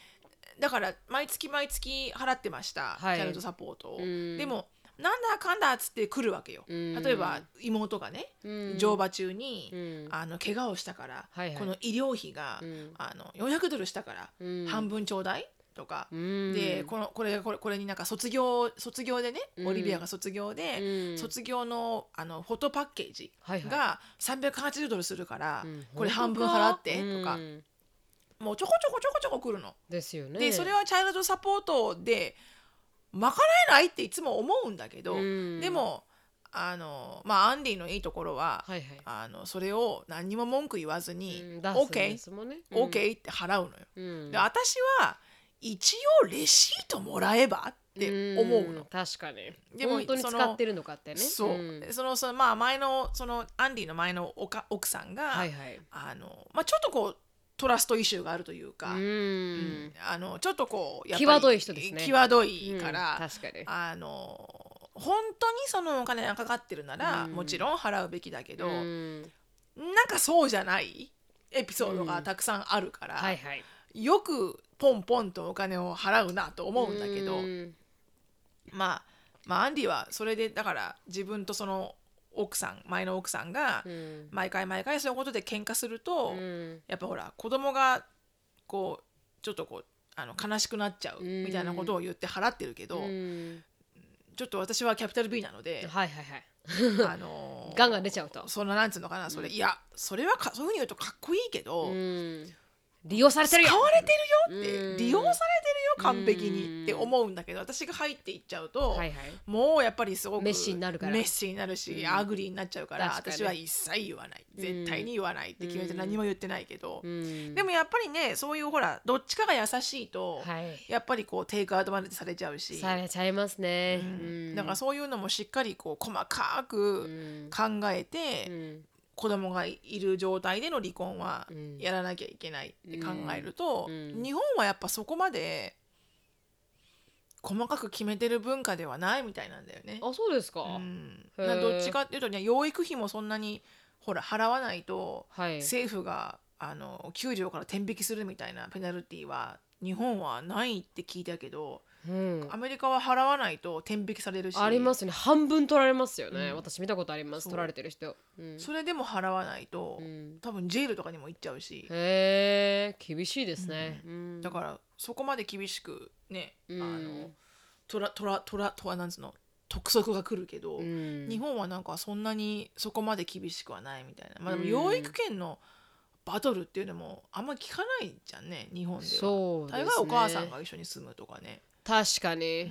だから毎月毎月払ってました、はい。チャイルドサポートを、うん。でもなんだかんだっつって来るわけよ、うん。例えば妹がね、うん。乗馬中に、うん。あの怪我をしたから、この医療費が、うん。あの400ドルしたから、うん。半分ちょうだいとか、うん。でこのこれこれこれになんか卒業卒業でね、うん。オリビアが卒業で、うん。卒業のあのフォトパッケージが380ドルするから、うん。これ半分払ってうんとか、もうちょこちょこちょこちょこ来るの。ですよね。でそれはチャイルドサポートで賄えないっていつも思うんだけど、うん。でもあのまあアンディのいいところは、はいはい。あのそれを何にも文句言わずにうん OK ですもんね。OK って払うのよ。うん。で私は一応レシートもらえばって思うの。ん確かに。でも本当に使ってるのかってね。そう、ん。そのそのまあ前のそのアンディの前のおか奥さんが、はいはい。あのまあちょっとこうトラストイシューがあるというか、うん。うん。あのちょっとこうやっぱり際どい人ですね。際どいから、うん。確かに。あの本当にそのお金がかかってるなら、うん。もちろん払うべきだけど、うん。なんかそうじゃないエピソードがたくさんあるから、はい。はいよくポンポンとお金を払うなと思うんだけど、うん。まあまあアンディはそれでだから自分とその奥さん前の奥さんがうん。毎回毎回そういうことで喧嘩すると、うん。やっぱほら子供がこうちょっとこうあの悲しくなっちゃううん。みたいなことを言って払ってるけど、うん。ちょっと私はキャピタル B なのではいはいはい。あのー ガンガン出ちゃうと。そんななんつうのかなそれ、いやそれはかそういうふうに言うとかっこいいけど、うん利用されてるよ。使われてるよって、うん。利用されてるよ完璧うんに。って思うんだけど私が入っていっちゃうと、はいはい。もうやっぱりすごく messy になるから。 messy になるし、うん。 ugly になっちゃうから私は一切言わない。絶対に言わないって決めてうん。何も言ってないけど、うん。でもやっぱりねそういうほらどっちかが優しいと、はい。やっぱりこう take advantage されちゃうし、されちゃいますね。だからそういうのもしっかりこう細かく、うん。考えて、うん子供がいる状態での離婚はうん。やらなきゃいけないって考えると、うん。日本はやっぱそこまで細かく決めてる文化ではないみたいなんだよね。あそうですか？うん、どっちかっていうとね養育費もそんなにほら払わないとはい。政府があの給料から転引きするみたいなペナルティは日本はないって聞いたけどうん。アメリカは払わないと転引きされるし。ありますね。半分取られますよね。うん。私見たことあります。そう。取られてる人。うん。それでも払わないと、うん。多分ジェイルとかにも行っちゃうし、へえ厳しいですね。うん。だからそこまで厳しくね、うん。あのトラトラトラトラなんつうの？督促が来るけど、うん。日本はなんかそんなにそこまで厳しくはないみたいな、まあ、でもうん。養育権のバトルっていうのもあんまり聞かないじゃんね日本では。そうですね。大概お母さんが一緒に住むとかね、確かに。うん。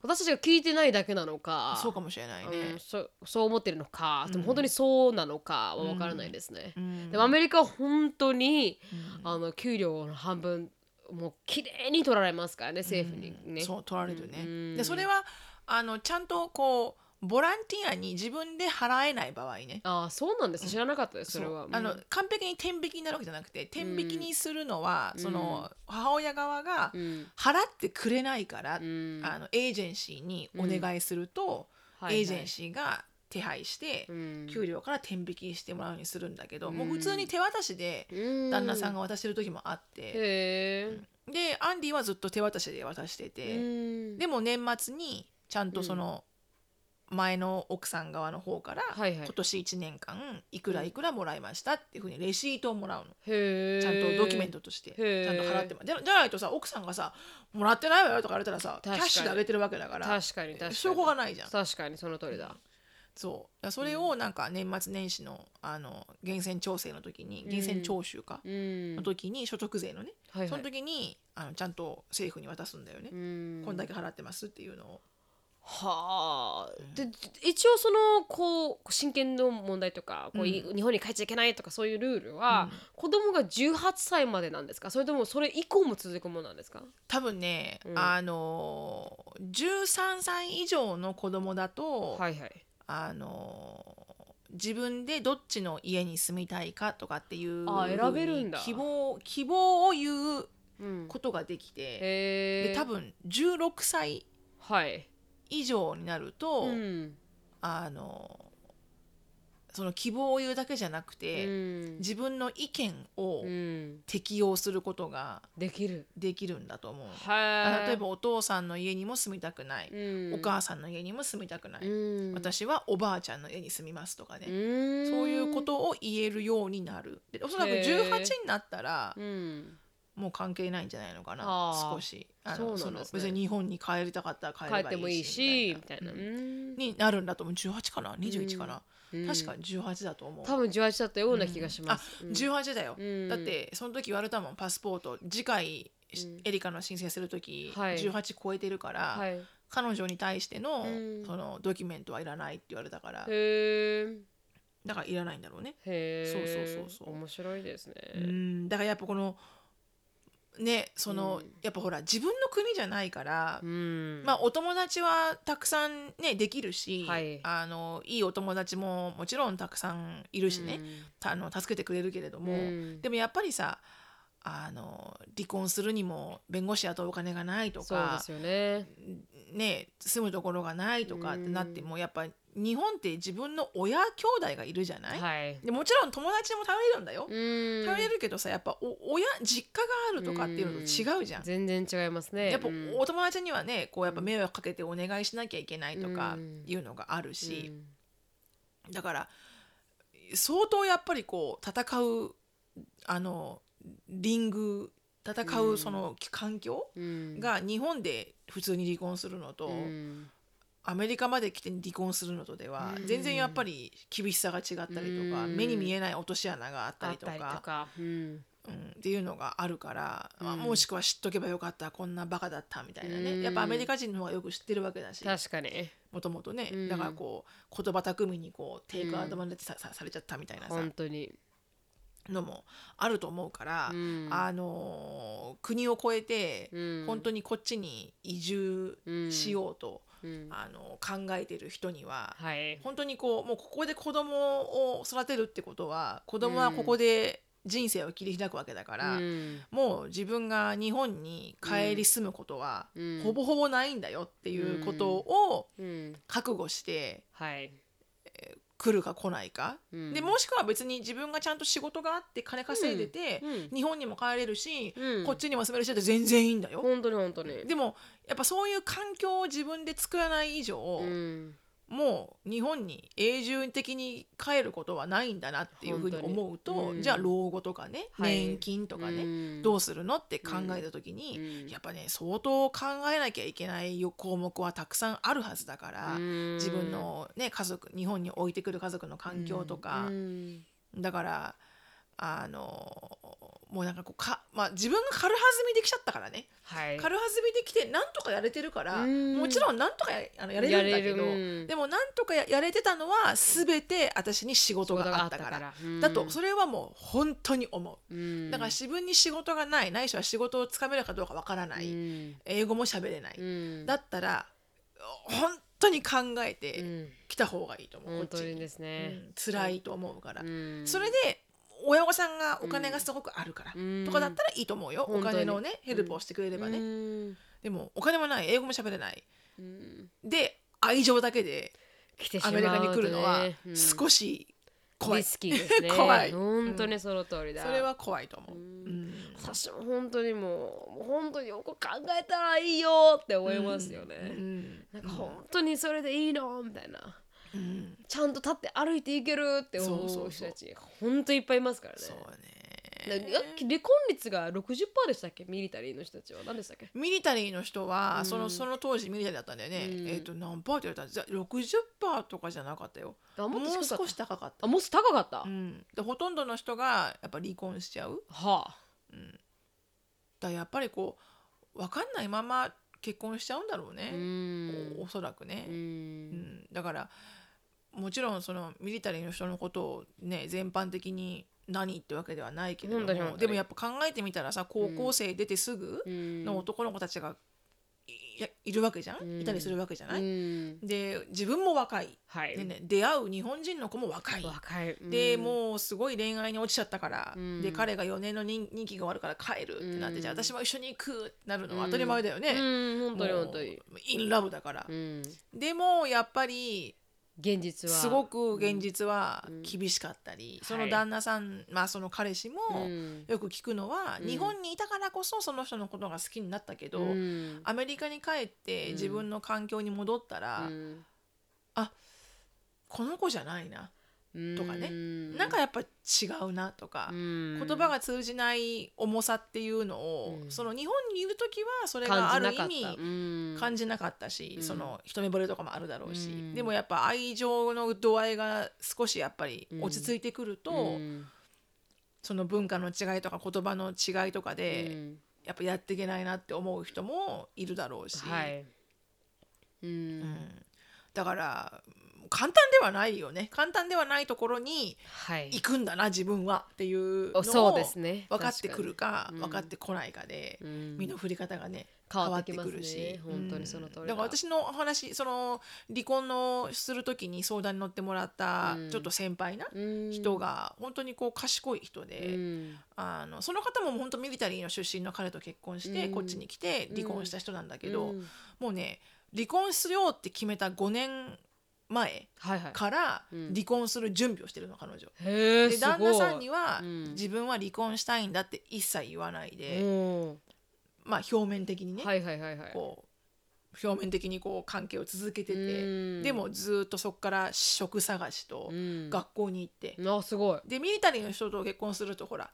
私たちが聞いてないだけなのか。そうかもしれないね。うん。そそう思ってるのか。でうん。も本当にそうなのかは分からないですね。うん。でもアメリカは本当にうん。あの給料の半分もう綺麗に取られますからね政府にね。そう取られるね、うん。でそれはあのちゃんとこうボランティアに自分で払えない場合ね。ああそうなんです。知らなかったですそれは。あのうん完璧に天引きになるわけじゃなくて天引きにするのは、うん。その母親側がうん。払ってくれないから、うん。あのエージェンシーにお願いすると、エージェンシーが手配して、うん。給料から天引きしてもらうようにするんだけど、うん。もう普通に手渡しでうん。旦那さんが渡してる時もあって、へえでアンディはずっと手渡しで渡してて、うん。でも年末にちゃんとその前の奥さん側の方から、はいはい。今年1年間いくらいくらもらいましたっていうふうにレシートをもらうの。へえちゃんとドキュメントとしてちへー。ゃんと払ってま。すじゃじゃないとさ奥さんがさもらってないわよとか言われたらさキャ確かに。ッシュであげてるわけだから確かに確かに。証拠がないじゃん。確かにその通りだ。そう。だからそれをなんか年末年始のあの源泉調整の時にうん。源泉徴収かうん。の時に所得税のねはいはい。その時にあのちゃんと政府に渡すんだよね。うん。こんだけ払ってますっていうのをはあ、で一応そのこう真剣の問題とかこう、い日本に帰っちゃいけないとかそういうルールは、子供が18歳までなんですか？それともそれ以降も続くものなんですか？多分ねうん。あの13歳以上の子供だとはいはい。あの自分でどっちの家に住みたいかとかっていうあ選べるんだ。希望希望を言ううん。ことができて、で多分16歳はい以上になると、うん。あのその希望を言うだけじゃなくうて、ん。自分の意見をうん。適用することができる。できるんだと思う。はい例えばお父さんの家にも住みたくない、うん。お母さんの家にも住みたくない、うん。私はおばあちゃんの家に住みますとかね、うん。そういうことを言えるようになる。でおそらくへー。18になったらうんもう関係ないんじゃないのかな少し。あのそのんですね別に日本に帰りたかったら帰ればいいし帰ってもいいしみみたいな、うん。うん。になるんだと思う。18かな？21かな、うん。確かに18だと思う。多分18だったような気がしまあす、うん。18だよ、うん。だってその時言われたもんパスポート次回、うんエリカの申請する時、はい。18超えてるから、はい。彼女に対しての,、うん。そのドキュメントはいらないって言われたから。へえだからいらないんだろうね、へえそうそうそうそう。面白いですね、うん。だからやっぱこのねその、うん。やっぱほら自分の国じゃないから、うん。まあお友達はたくさんねできるし、はい。あのいいお友達ももちろんたくさんいるしね、たあの助けてくれるけれども、うん。でもやっぱりさあの離婚するにも弁護士雇うお金がないとそうでかすよね。ね住むところがないとかってなっても、やっぱ日本って自分の親兄弟がいるじゃない、はい。でもちろん友達も頼れるんだよ、うん。頼れるけどさやっぱお親実家があるとかっていうのと違うじゃん。全然違いますね。やっぱうん。お友達にはねこうやっぱ迷惑かけてお願いしなきゃいけないとかうんいうのがあるし、うん。だから相当やっぱりこう戦うあのリング戦ううん。その環境うん。が日本で普通に離婚するのと、うんアメリカまで来て離婚するのとではうん。全然やっぱり厳しさが違ったりとか、うん。目に見えない落とし穴があったりとかうん。うん、っていうのがあるから、もしくは知っとけばよかったこんなバカだったみたいなね、うん。やっぱアメリカ人の方がよく知ってるわけだし確かに。もともとね、うん。だからこう言葉巧みにこうテイクアウトまでさ,、さされちゃったみたいなさ本当に。のもあると思うから、うん。あのー国を越えて、うん。本当にこっちに移住しようと、うん。あの考えてる人には、はい。本当にこうもうここで子供を育てるってことは子供はここで人生を切り開くわけだから、うん。もう自分が日本に帰り住むことはうん。ほぼほぼないんだよっていうことをうん。覚悟してはい。来るか来ないか、うん。でもしくは別に自分がちゃんと仕事があって金稼いでて、うん。日本にも帰れるし、うん。こっちにも住めるしだって全然いいんだよ。本当に本当に。でもやっぱそういう環境を自分で作らない以上、うんもう日本に永住的に帰ることはないんだなっていうふうに思うと、うん。じゃあ老後とかね、はい。年金とかね、うん。どうするのって考えた時に、うん。やっぱね相当考えなきゃいけない項目はたくさんあるはずだから、うん。自分の、ね、家族日本に置いてくる家族の環境とか。う、ん。だからあのもうなんかこうか、まあ、自分が軽はずみできちゃったからね。はい。軽はずみできてなんとかやれてるからうん。もちろんなんとかやあのやれるんだけど、でもなんとかややれてたのは全て私に仕事があったから。うん。だとそれはもう本当に思う。うん。だから自分に仕事がないないしは仕事をつかめるかどうかわからない、うん。英語も喋れない、うん。だったら本当に考えうてん。きた方がいいと思う、本当に。こっちにですね。うん。辛いと思うから、うん。それで親御さんがお金がすごくあるから、うん。とかだったらいいと思うよ、お金のねヘルプをしてくれればね、うん。でもお金もない。英語も喋れない。うん。で愛情だけでアメリカに来るのは少し怖い、リスキーですね。怖い。本当にその通りだ。それは怖いと思う、私も本当にもう本当によく考えたらいいよって思いますよね、うん。なんか本当にそれでいいのみたいなうん。ちゃんと立って歩いていけるって思そう人たち本当いっぱいいますからね。そうだね離婚率が60%でしたっけ？ミリタリーの人たちは。何でしたっけ？ミリタリーの人は、うん。そのその当時ミリタリーだったんだよね、うん。えっ、と何パーって言われたらじゃあ60%とかじゃなかったよ。あももう少し高かった。あもう高かった、うん、でほとんどの人がやっぱ離婚しちゃう。はあ。だからやっぱりこう分かんないまま結婚しちゃうんだろううね、ん。おおそらくね、ううんんだからもちろんそのミリタリーの人のことをね全般的に何ってわけではないけれどもでもやっぱ考えてみたらさ高校生出てすぐの男の子たちがいやいるわけじゃん、うん。いたりするわけじゃない、うん。で自分も若い、はい、でね、出会う日本人の子も若い。若い、うん。でもうすごい恋愛に落ちちゃったから、うん。で彼が4年の任任期が終わるから帰るってなって、うん。じゃあ私も一緒に行くってなるのは当たり前だよね、うん。本当に本当に。インラブだから、うん。でもやっぱり現実は。すごく現実はうん。厳しかったり、んその旦那さん、まあその彼氏もうん。よく聞くのは、うん。日本にいたからこそその人のことが好きになったけど、うん。アメリカに帰ってうん。自分の環境に戻ったら、うん。この子じゃないな、とかね。うん。なんかやっぱ違うなとか、うん。言葉が通じない重さっていうのを、うん。その日本にいる時はそれがある意味味感じなかったし、うん。その一目惚れとかもあるだろうし、うん。でもやっぱ愛情の度合いが少しやっぱりうん。落ち着いてくると、うん。その文化の違いとか言葉の違いとかで、うん。やっぱやっていけないなって思う人もいるだろうし、はい、うん。うん。だから簡単ではないよね。簡単ではないところにはい。行くんだな自分は。っていうのおそうをですね。分かってくるか分かってこないかで、うん。身の振り方がね変わってくるし。本当にその通りだ。から私の話その離婚のする時に相談に乗ってもらったうん。ちょっと先輩なうん。人が本当にこう賢い人で、うん。あのその方も本当ミリタリーの出身の彼と結婚して、うん。こっちに来て離婚した人なんだけど、うん。もうね離婚しようって決めた5年前からうん。離婚する準備をしてるの彼女。です旦那さんには、うん。自分は離婚したいんだって一切言わないで、うん。まあ表面的にね、はいはいはいはい。こう表面的にこう関係を続けてて、うん。でもずっとそこから職探しとうん。学校に行って、あすごい。でミリタリーの人と結婚するとほら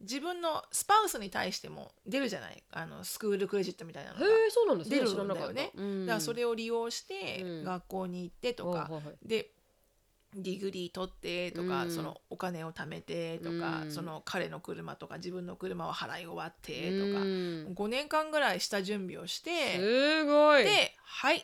自分のスパウスに対しても出るじゃない。あのスクールクレジットみたいなのへが。えそうなんですね。出だよねうん。だからそれを利用してうん。学校に行ってとか、はいはいはい。で degree 取ってとか、うん。そのお金を貯めてとか、うん。その彼の車とか自分の車を払い終わってとか、うん。5年間ぐらいした準備をしてすごい。で「はい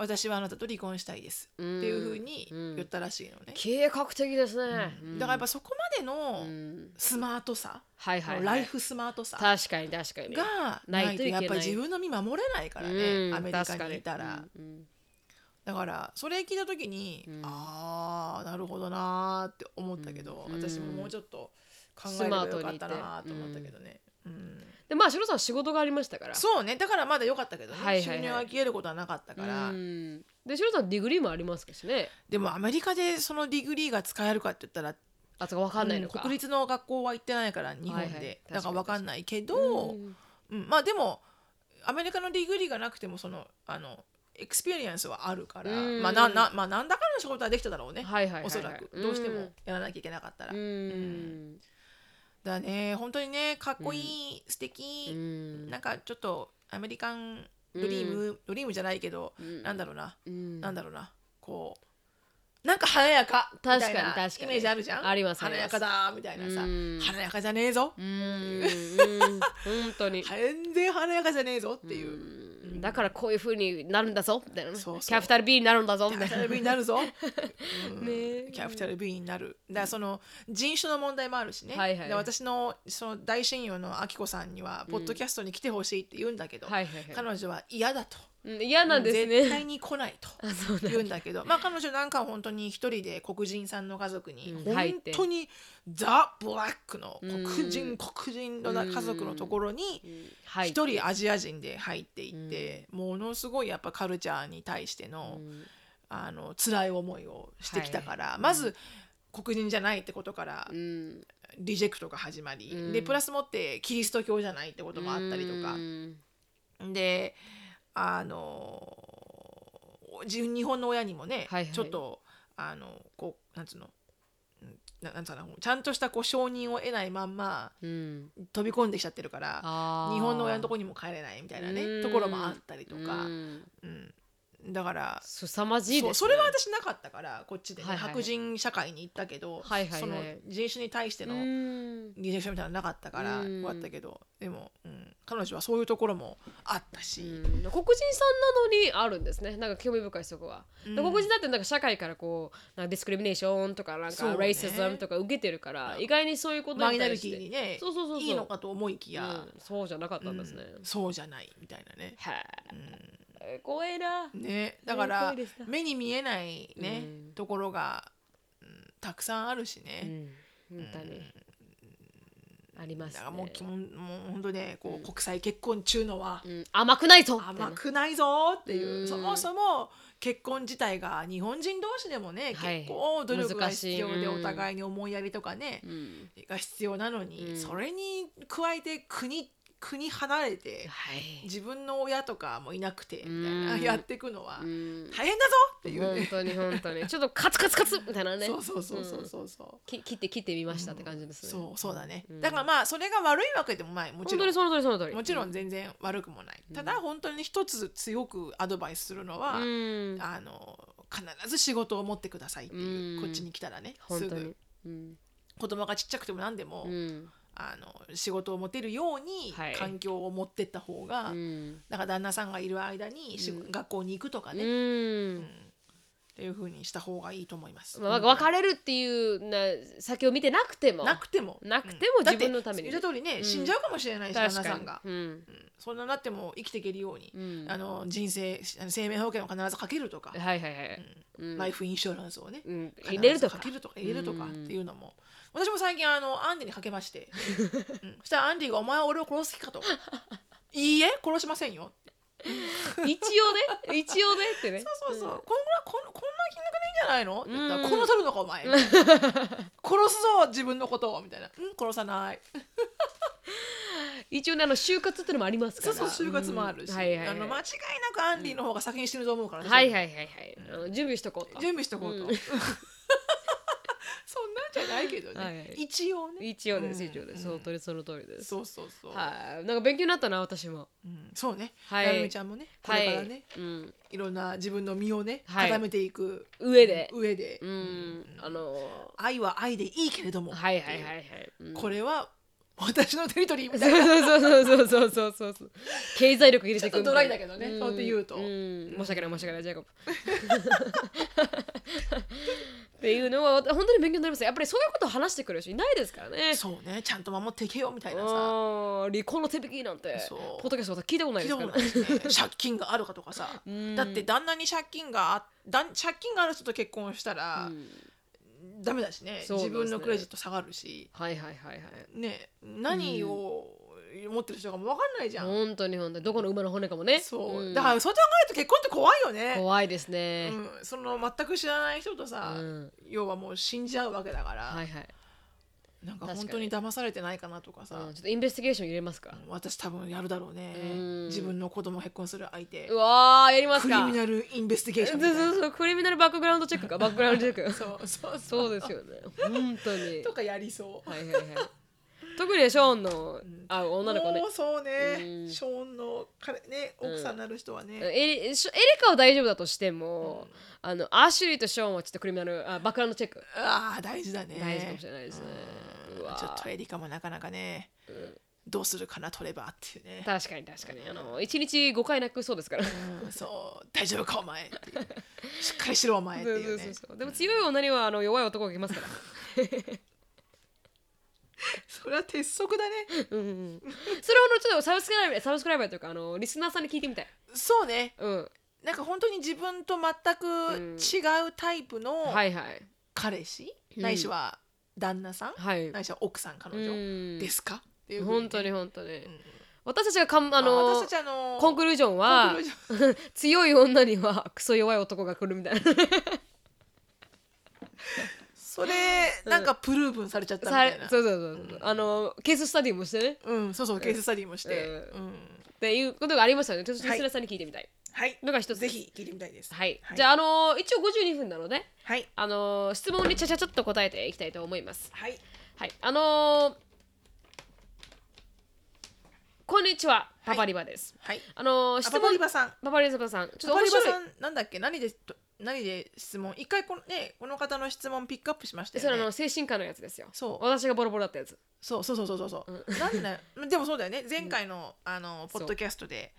私はあなたと離婚したいです」っていうふうに言ったらしいのね、計画的ですね、うん。だからやっぱそこまでのうん。スマートさ、はいはい、はい、 life smart さ確かに確かに。がないとやっぱり自分の身守れないからね、うん。アメリカにいたら。うんだからそれ聞いた時に、うん。ああなるほどなーって思ったけど、うん。私ももうちょっと考えればよかったなーと思ったけどね、うん。でまあ白さんは仕事がありましたから。そうね。だからまだ良かったけどね、はいはいはい。収入が消えることはなかったから、うん。で白さん degree もありますしね。でもアメリカでそのディグリーが使えるかって言ったらあとか分かんないのか、うん国立の学校は行ってないから日本で、はいはいだから分かんないけど、うんうん。まあでもアメリカの degree がなくてもそのあの experience はあるから、うん。まあななまあなんだかんだ仕事はできただろうね、はいはいはいはい。おそらく。どうしてもやらなきゃいけなかったら、うんだね。本当にねかっこいい、素敵、うん。なんかちょっとアメリカンドリーム、ドリームじゃないけど、うん。なんだろうな、うん。なんだろうな。こうなんか華やかみたいな確かに。確かにイメージあるじゃん？ありますあ華やかだみたいなさ、うん。華やかじゃねえぞ、本当に。全然華やかじゃねえぞっていう、うんだからこういう風になるんだぞ。みたいな。ねそうそう。キャピタル B になるんだぞ。みたいな。キャピタル B になるぞ、うん。ねえ。キャピタル B になる。だからその人種の問題もあるしね、はいはい。で私のその大親友のあきこさんにはポッドキャストに来てほしいって言うんだけど、はいはいはい。彼女は嫌だとうん嫌なんです絶対ねに来ないと 言うんだけど。まあ彼女なんかは本当に一人で黒人さんの家族にうん。本当にザ・ブラックのうん。黒人黒人の家族のところにはい一人アジア人で入っていってものすごいやっぱカルチャーに対してのうん。あの辛い思いをしてきたからはい。まず黒人じゃないってことからうん。リジェクトが始まりうん。でプラスもってキリスト教じゃないってこともあったりとか。うん。であの日本の親にもね、はいはい。ちょっとあのこうなんつうの？うんななんつうのちゃんとしたこう承認を得ないまんまうん。飛び込んできちゃってるから日本の親のとこにも帰れないみたいなねうん。ところもあったりとか、うん。うんだから凄まじいですね。そうそれは私なかったからこっちでね、はいはいはい白人社会に行ったけど、はいはいはい。その人種に対してのうん。リジェクションみたいなのなかったからうん。よかったけど。でも、うん、彼女はそういうところもあったし、うん。黒人さんなのにあるんですね。なんか興味深いそこは、うん。黒人だってなんか社会からこうなんかディスクリミネーションとかなんそうね。かレイシズムとか受けてるから、意外にそういうことマイナリティにねそうそうそういいのかと思いきや、うん。そうじゃなかったんですね、うん。そうじゃないみたいなね。はあ、怖いな。ね。だから目に見えないね、うん。ところが、うんたくさんあるしうね。ん。本当に、ありますね。だからもうきももう本当ねこう、うん。国際結婚中のはうん。甘くないぞ甘くないぞっていう、うん。そもそも結婚自体が日本人同士でもね、はい。結構努力が必要でうん。お互いに思いやりとかね、うん。が必要なのに、うん。それに加えて国国離れてはい。自分の親とかもいなくてみたいな、う んやっていくのはうん。大変だぞっていうね、本当に本当に。ちょっとカツカツカツみたいなね。そうそうそうそううんそう。そう。き切って切ってみましたって感じですね。そうそうだね、うん。だからまあそれが悪いわけでもないもちろん。もちろん全然悪くもない、ただ本当に一つ強くアドバイスするのは、うん。あの必ず仕事を持ってくださいっていう、うん。こっちに来たらね本当に。すぐうん。子供がちっちゃくても何でも、うんあの仕事を持てるようにはい。環境を持ってった方が、うん。だから旦那さんがいる間にし、うん。学校に行くとかね、ううん。んっていう風にした方がいいと思います。まあ別れるっていうな先を見てなくても。なくても。なくても自分のために。言った通りね、うん。死んじゃうかもしれないし旦那確かに。さんが、うん。うん。そんななっても生きていけるように、うん。あの人生あの生命保険を必ずかけるとか、はいはいはい。うん。ライフインシュランスをね、うん。入れるとか。かけるとか入れるとかっうんていうのも、私も最近あのアンディにかけまして、うん。そしたらアンディが「お前は俺を殺す気か」と「いいえ？殺しませんよ」一応ね。一応ね。ってね。そうそうそう、こん。ぐらいこんこんな金額でいいんじゃないの?」って言ったらうん。殺せるのかお前」殺すぞ自分のことを」みたいな「うん殺さない」一応ねあの就活ってのもありますから。そうそう就活もあるし、うん。はいはいはい。あの間違いなくアンディの方が先に死ぬと思うからね、はいはいはいはい。準備しとこうと。準備しとこうと、うんそんなんじゃないけどね、はい。はい一応ね。一応ですうん。一応です。その通りその通りです。そうそうそう、はい。なんか勉強になったな私も。うん、そうね、はい。なるみちゃんもねこれからね、はいうん。い、ろんな自分の身をねはい。固めていく。上で。上で、うん。あの愛は愛でいいけれども、はいはいはいはい。う。ん。これは私のテリトリーみたいな。そうそうそうそうそうそう経済力入れていくちょっとドライだけどね。ん。そうやって言うと。ん。申し訳ない申し訳ないジェイコブ っていうのは本当に勉強になりますやっぱりそういうことを話してくれる人いないですからね。そうね。ちゃんと守っていけよみたいなさ。離婚の手引きなんてそう。ポッドキャスト聞いたことないですから。ね。借金があるかとかさ。うん。だって旦那に借金があだん借金がある人と結婚したら、うん。ダメだしね。ね。自分のクレジット下がるし。はいはいはいはい。ね。何を持ってる人かも分かんないじゃん、本当に本当に。どこの馬の骨かもね。そう、ん。だからそう考えると結婚って怖いよね。怖いですね、うん、その全く知らない人とさ、うん。要はもう死んじゃうわけだから、はいはい、なんか本当に騙されてないかなとかさ、うん、ちょっとインベスティゲーション入れますか、私多分やるだろうね。うん。自分の子供結婚する相手。うわーやりますか。クリミナルインベスティゲーションそうみたいな。そうそう。クリミナルバックグラウンドチェックか。バックグラウンドチェック。そうそうそう。そうですよね。本当に。とかやりそう、はいはいはい特にショーンのあ女の子ね。もうそうね、うん。ショーンの彼ね奥さんになる人はね、エリエリカは大丈夫だとしても、あのアシュリーとショーンはちょっとクリミナルあバックグラウンドチェック。ああ大事だね。大事かもしれないですね。ちょっとエリカもなかなかね、どうするかな取ればっていうね、確かに確かに。あの1日5回泣くそうですから。うんそう。大丈夫かお前。しっかりしろお前っていう。でも強い女にはあの弱い男が来ますから それは鉄則だね。うんそれをあのちょっとサブスクライバーサブスクライバーというかあのリスナーさんに聞いてみたい。そうね。うん。なんか本当に自分と全く違うタイプのはいはい。彼氏、うん。ないしは旦那さん、はい。ないしは奥さん彼女？うん。ですか、っていうふう本当に本当に、うん。私たちがかんああの私たちあのコンクルージョンはコンクルージョン。強い女にはクソ弱い男が来るみたいなそれなんかプルーブンされちゃったみさたいな。そうそうそうそう、あのケーススタディもしてね。うんそうそうケーススタディもして、うん。うん。っていうことがありましたよねちょっとリはいスナーさんに聞いてみたい、はい。のが一つぜひ聞いてみたいです。はい、はい。じゃああの一応52分なのではい。あの質問にちゃちゃちゃっと答えていきたいと思います。はい。はい。あのこんにちは。パパリバです、はい。あのあパ質問パリバさん。パパリバさん。ちょっとパパリバ面白いさんなんだっけ？何でと何で質問？一回このねこの方の質問ピックアップしましたそれあよねの精神科のやつですよ。そう。私がボロボロだったやつ。そうそうそうそうそうそう、なんでね でもそうだよね。前回の、あのポッドキャストで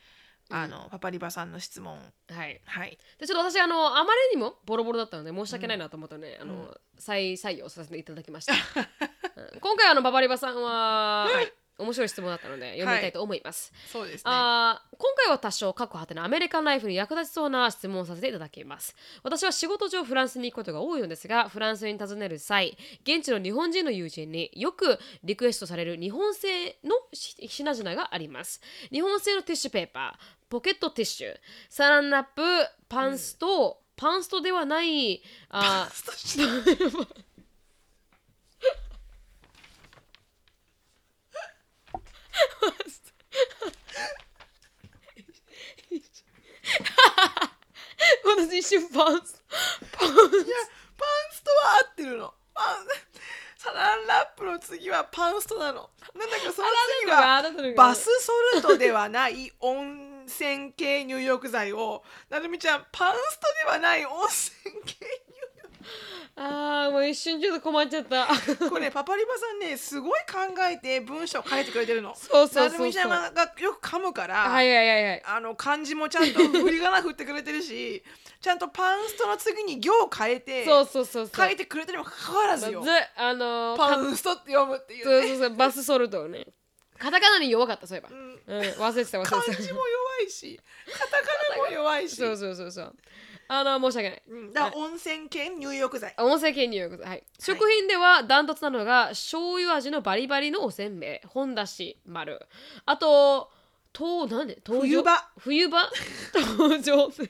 あの、パパリバさんの質問。はい。はい。でちょっと私あのあまりにもボロボロだったので申し訳ないなと思ったので、あの再採用させていただきました、うん。今回あのババリバさんは、はい、面白い質問だったので読みたいと思います、そうですね。あー今回は多少過去果てのアメリカンライフに役立ちそうな質問をさせていただきます。私は仕事上フランスに行くことが多いのですがフランスに訪ねる際現地の日本人の友人によくリクエストされる日本製のし品々があります。日本製のティッシュペーパーポケットティッシュサランラップパンスト、パンストではないあー 私一瞬パンスパンいやパンストは合ってるの。パンサランラップの次はパンストなの。なんだかその次はスバスソルトではない温泉系入浴剤を。なるみちゃんパンストではない温泉系 あーもう一瞬ちょっと困っちゃった。これパパリバさんねすごい考えて文章を書いてくれてるの。そうそうそうそう。ちゃんがよく噛むから、はいはいはいはい。あの漢字もちゃんと振り仮名振ってくれてるしちゃんとパンストの次に行を変えてそうそうそうそう。書いてくれてるにもかかわらずよ。ずあのーパかンストって読むっていうね。そうそうそうバスソルトをね。カタカナに弱かったそういえば、ん。うん、忘れてた忘れてた。漢字も弱いしカタカナも弱いし。そうそうそうそうあの申し訳ない。うん。だから温泉系入浴剤。温泉系入浴剤、はい、食品ではダントツなのが醤油味のバリバリのおせんべい本だし丸。あととなんで？冬場。冬場？登場冬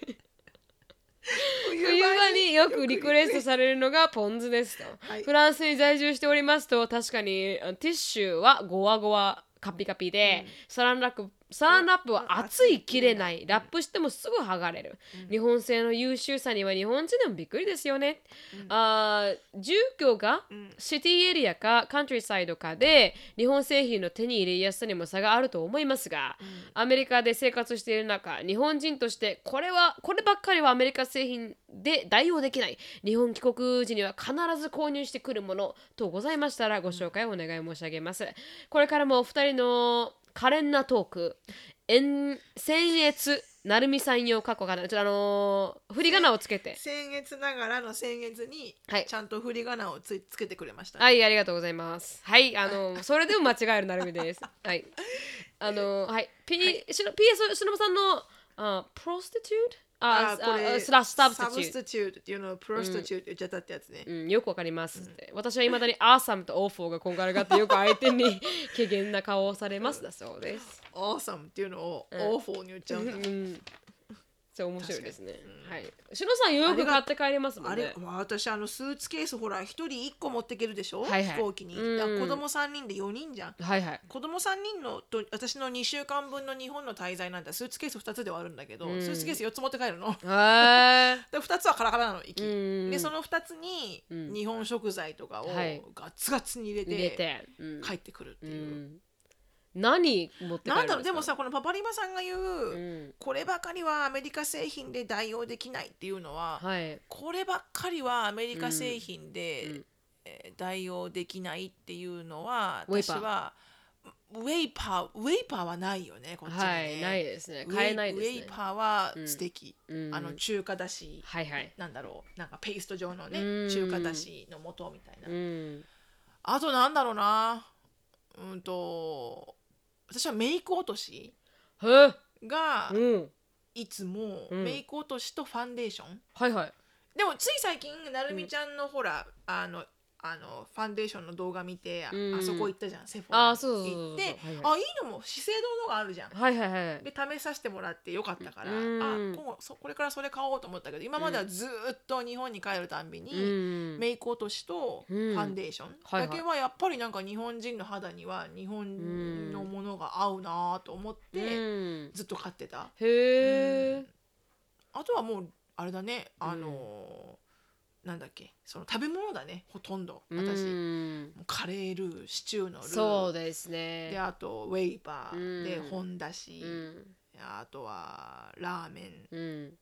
冬場によくリクエストされるのがポン酢ですと、はい。フランスに在住しておりますと確かにティッシュはゴワゴワカピカピで、サランラップサランラップは熱い切れない。ラップしてもすぐ剥がれる、日本製の優秀さには日本人でもびっくりですよね、あー住居がシティエリアかカントリーサイドかで日本製品の手に入れやすさにも差があると思いますが、アメリカで生活している中日本人としてこれはこればっかりはアメリカ製品で代用できない。日本帰国時には必ず購入してくるものとございましたらご紹介をお願い申し上げます。これからもお二人の可憐なトーク。遠僭越なるみさん用過去かなちょっとあのー振り仮名をつけて。僭越ながらの僭越にはい。ちゃんと振り仮名をつつけてくれました、はい、ありがとうございます。はい、あの、それでも間違えるなるみです。はい。あの、はい、P、しの PS しのぶさんの、あ、 prostitute あ、これあスラッシュ sub substitute。っていうのを prostitute って言っちゃったってやつね、うん、よくわかりますって、私はいまだに awesome と awful がこんがらがってよく相手に 怪訝な顔をされますだそうです。 awesome っていうのを awful に言っちゃうんだ、うん。そう面白いですね。はい。しのさんよく買って帰れますもんね。あれ。私あのスーツケースほら一人一個持ってけるでしょ、はいはい。飛行機に、うんだから子供3人で4人じゃん。はいはい。子供3人のと私の2週間分の日本の滞在なんてスーツケース2つではあるんだけど、うん。スーツケース4つ持って帰るの。へー。で2つはカラカラなの行き、うん。でその2つにうん。日本食材とかをはい。ガツガツに入れて,、入れて。うん。帰ってくるってう。いう、ん。何持って帰なんだろうでもさこのパパリマさんが言う、うん。こればかりはアメリカ製品で代用できないっていうのは、はい。こればっかりはアメリカ製品で、うんえー代用できないっていうのは私はウェイパーウェイパーはないよねこっちにね、はい、ないですね。買えないですねウェイ。パーは素敵、うんあの中華だし、はいはい。なんだろうなんかペースト状のねうん中華だしの素みたいな、うん。あとなんだろうなうんと私はメイク落とし。がうん。いつもうんメイク落としとファンデーション、はいはい。でもつい最近なるみちゃんのほら、あのあのファンデーションの動画見て、あうん。あそこ行ったじゃんセフォラあそうそうそうそう。行って、はいあいいのも資生堂のがあるじゃん。はいはいはい。で試させてもらってよかったから、うん。あ今後そこれからそれ買おうと思ったけど今まではずーっと日本に帰るたんびに、うん。メイク落としとフうん。ァンデーション。はいはい。だけはやっぱりなんか日本人の肌には日本のものが合うなと思ってうん。ずっと買ってた、へえ。あとはもうあれだねあのーなんだっけ？その食べ物だねほとんど。私、うん。カレールーシチューのルー。そうですでね。あとウェイパー、うん。で本だし、うん。あとはラーメン。うん。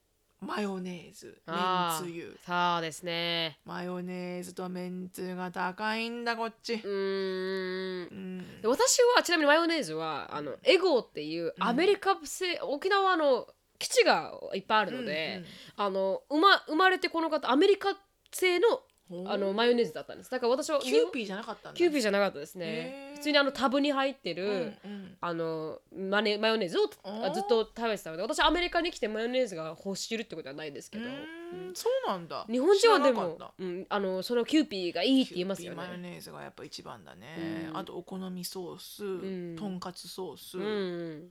マヨネーズ。めんあつゆ。ーそうですね。マヨネーズとめんつゆが高いんだこっち、うーん。う。ん。で私はちなみにマヨネーズはあのエゴっていうアメリカ製、沖縄の基地がいっぱいあるので、あの生ま生まれてこの方アメリカ製のあのマヨネーズだったんです。だから私はキューピーじゃなかったんだ。キューピーじゃなかったですね。普通にあの tub に入ってる、うんうん。あのマネマヨネーズをずっと食べてたので私アメリカに来てマヨネーズが欲しくなるってことはないですけど、ううん。そうなんだ。日本人はでもうん、あのそのキューピーがいいって言いますよキューピーマヨね。ネーズがやっぱ一番だね、うん。あとお好みソース、ん。とんかつソース、うん、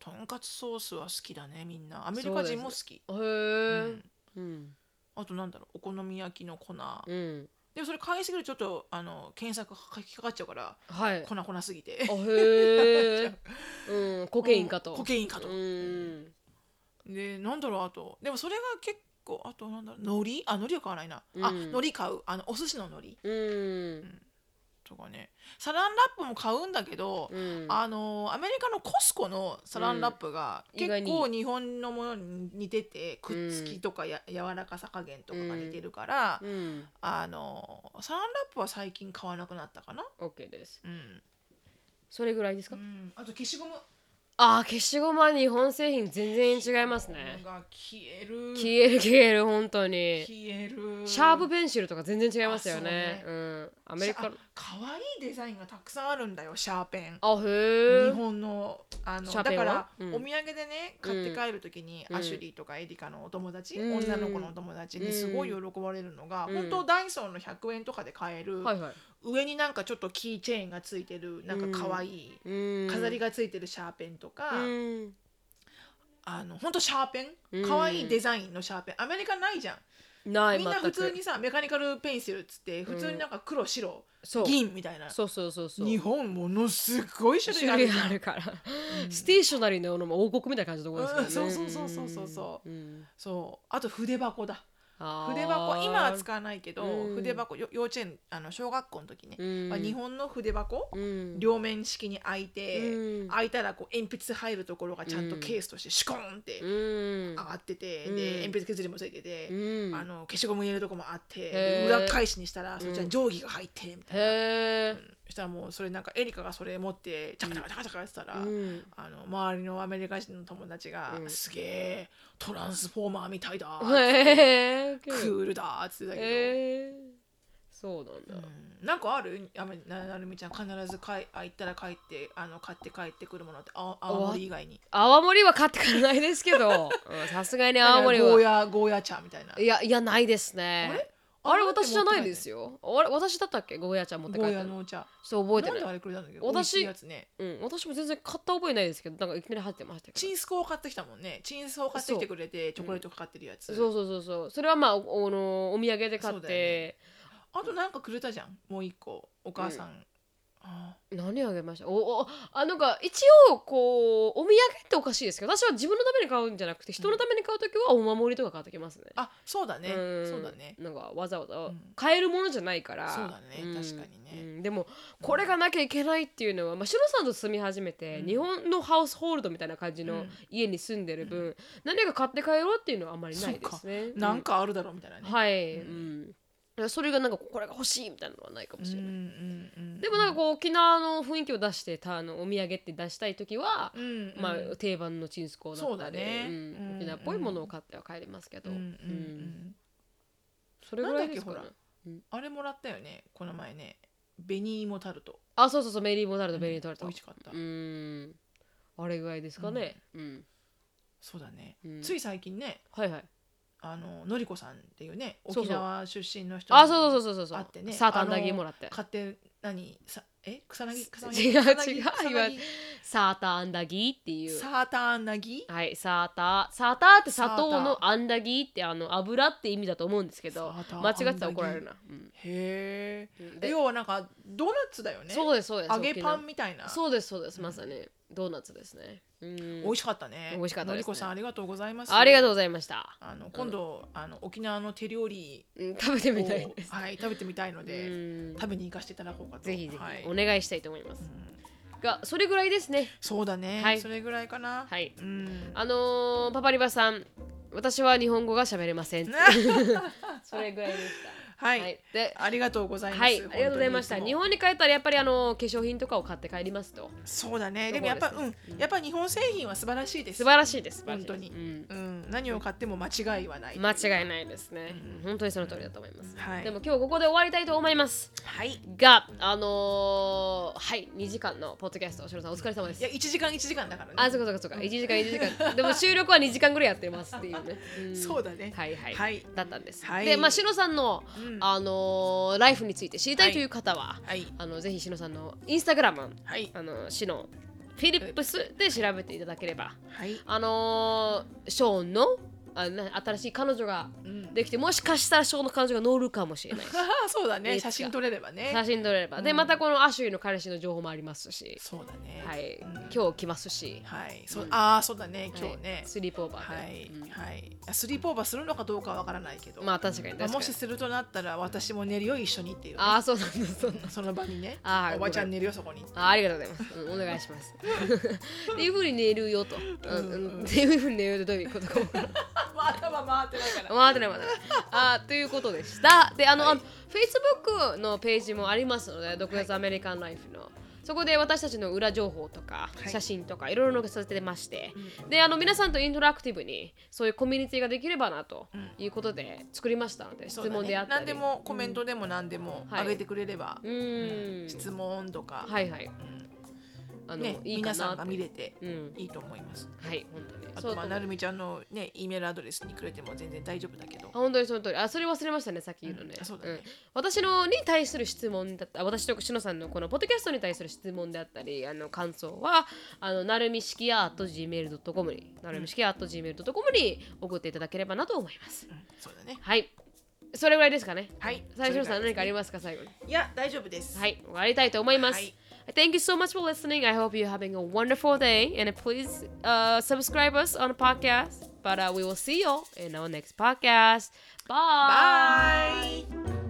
とんかつソースは好きだねみんな。アメリカ人も好き、へえ、うん。うんあとなんだろうお好み焼きの粉、うん、でもそれ買いすぎるとちょっとあの検索が引っかかっちゃうからはい。粉粉すぎて。あへえ、うん、コケインかと。コケインかと、うん、でなんだろうあと。でもそれが結構あとなんだろう海苔？あ海苔は買わないな、あうん。海苔買う。あのお寿司の海苔。うん、とかね。サランラップも買うんだけど、うん、あのアメリカのコスコのサランラップが結構日本のものに似ててくっつきとかや、柔らかさ加減とかが似てるから、うん、あのサランラップは最近買わなくなったかな。オッケーです。うん。それぐらいですか？うん、あと消しゴムあー、消しゴムは日本製品全然違いますね。が消える消える消える本当に。消えるシャープペンシルとか全然違いますよね。あうん、アメリカの。かわいいデザインがたくさんあるんだよシャーペンあ、へえ。日本のあのだから、うんお土産でね買って帰る時に、うんアシュリーとかエリカのお友達、うん女の子のお友達にすごい喜ばれるのが、うん本当ダイソーの100円とかで買える、はいはい。上になんかちょっとキーチェーンがついてるなんかかわいい、うん。飾りがついてるシャーペンとか、うん。あの本当シャーペうん。ンかわいいデザインのシャーペン？アメリカないじゃん。ないみんな普通にさメカニカルペンシルっつって普通になんか黒白、そう。銀みたいな。そうそうそうそう。日本ものすごい種類あるから、ステーショナリーのものも王国みたいな感じのところですからね、うん。そうそうそうそうそう。うん。そう。あと筆箱だ筆箱今は使わないけど、うん。筆箱よ幼稚園あの小学校の時ね、うん。まあ、日本の筆箱、うん。両面式に開いて、うん。開いたらこう鉛筆入るところがちゃんとケースとしてシュコーンってうん。上がってて、うん。で鉛筆削りもついてて、うん。あの消しゴム入れるとこもあって裏返しにしたらそっちは定規が入ってみたいな、したらもうそれなんかエリカがそれ持ってチャカチャカチャカチャカやってたら、うん。あの周りのアメリカ人の友達が「うん。すげえトランスフォーマーみたいだ」へえクールだ」っつってたけど、へえそうなんだ、うん。なんかある？あめななるみちゃん必ずかいあ行ったら帰ってあの買って帰ってくるものってあ青森以外に。泡盛は買ってからないですけど。うんさすがに泡盛ゴーはヤゴーヤ茶みたいな。いやいやないですねあれ私じゃないで。すよ。あれ私だったっけ？ゴーヤ茶持ってゴー帰ったの。ヤのお茶。そう覚えてなんでないあれくれたんだけ？ど私やつね。うん、私も全然買った覚えないですけどなんかいきなり入ってましたけどチンスコを買ってきたもんね。チンスコを買ってきてくれてチョコレートかかってるやつ、そうそうそうそう。それはまあおおのお土産で買そうだよって、あとなんかくれたじゃん。もう一個。お母さん、あ何あげました？おおあなんか一応こうお土産っておかしいですけど私は自分のために買うんじゃなくて人のために買う時はお守りとか買ってきますね。あそうだね。ん。そうだね。なんかわざわざん。買えるものじゃないから、そうだね。ん。確かにね。うん。でもこれがなきゃいけないっていうのは、まあ、シロさんと住み始めて、うん。日本のハウスホールドみたいな感じのうん。家に住んでる分、何か買って帰ろうっていうのはあんまりないですね。なんかあるだろうみたいなね、はい、うんそれがなんかこれが欲しいみたいなのはないかもしれない。うんうんうんでもなんかこう沖縄の雰囲気を出してたあのお土産って出したい時は、うんうん。まあ、定番のチンスコーだったり、だね。うんうん沖縄っぽいものを買っては帰りますけど、うんうんううん。ん。それぐらいですかね。なんだっけあれもらったよね。この前ね。紅芋タルト。あそうそうそう。メリーモタルトベリートルト、美味しかった、うん。あれぐらいですかね、うん。そうだね、うん。つい最近ね。はいはいあののりこさんっていうねそうそう。沖縄出身の人あそうそうそうそうそう。あってね。サーターアンダギーあのもらって。買って何さえ？草薙草違う薙草薙違う。草薙。言わサーターアンダギーっていう。サーターアンダギー？はいサーター。サーターって砂糖のアンダギーってあの油って意味だと思うんですけどサーター間違ってたら怒られるな、うん。へえで要はなんかドーナツだよね。そうですそうです揚げパン沖みたいな。縄そうですそうですまさに。ドーナツですね。うん美味しかったね。美味しかったです。ねのりこさんありがとうございます。ありがとうございました、あの今度、あの沖縄の手料理うん、食べてをみたいです。はい食べてみたいので、うん。食べに行かせていただこうかと。ぜひぜひはい。お願いしたいと思います、うん。がそれぐらいですね。そうだね、はい。それぐらいかな。はい。うん。あのーパパリバさん私は日本語が喋れません。それぐらいでしはい、はいでありがとうございます。はい、ありがとうございました。日本に帰ったらやっぱりあの化粧品とかを買って帰りますと。そうだね。でもやっぱ、そうん、やっぱ日本製品は素晴らしいです。素晴らしいです。本当にうんうん、何を買っても間違いはない。間違いないですね、本当にその通りだと思います。はいでも今日ここで終わりたいと思います。はい。が、あのーはい、2時間のポッドキャスト、おしろさんお疲れ様ですいや、。一時間一時間だからね。あ、そうかそうかそうか、1時間1時間。でも収録は2時間ぐらいやってますっていうね。んそうだねはいはい。はいだったんです。はいで、まあ、しのさんの、うんあのーライフについて知りたいという方は、はい。あのぜひしのさんのインスタグラム、はい。あのしのフィリップスで調べていただければ、はい。あのーショーンのあな新しい彼女がうん。できて、もしかしたらショーンの彼女が乗るかもしれないし そうだね。写真撮れればね。写真撮れれば、でまたこのアシュリーの彼氏の情報もありますし、そうだね。はい、うん今日来ますし、はい。そう、ああ、そうだね。今日はいね。スリープオーバーで、はいうん。はい。スリープオーバーするのかどうかわからないけど。まあ確かに確かに、まあもしするとなったら、私も寝るよ一緒にっていうね。ああそうなんだその場にね。あーおばちゃん寝るよそこに。あありがとうございます、うん、お願いします っていうふうに寝るよと、うんうん、っていうふうに寝るとどういうことか回ってないから。回ってない回ってない。あーということでした。であの、はい。あの Facebook のページもありますので独立アメリカンライフの、そこで私たちの裏情報とかはい。写真とかいろいろ載せてまして、であの皆さんとインタラクティブにそういうコミュニティができればなということで作りましたので、うだね。問であったり。何でもコメントでも何でもはい。あげてくれれば、うーん。質問とか、はいはい。あの、ね、いいか皆さんって見れてうん。いいと思います。はい本当にあとそうとまあなるみちゃんのね E メールアドレスにくれても全然大丈夫だけど。あ。本当にその通り。あそれ忘れましたねさっき言うのね,、うんそうだね。私のに対する質問だった私としのさんのこのポッドキャストに対する質問であったりあの感想はあのなるみしきや .gmail.com になるみしきや .gmail.com に送っていただければなと思います、うんそうだね。はい。それぐらいですかね。はい。最初のさん何かありますか最後に。いや大丈夫です。はい。終わりたいと思います、はい Thank you so much for listening. I hope you're having a wonderful day. And please uh, subscribe us on the podcast. But uh, we will see you all in our next podcast. Bye. Bye.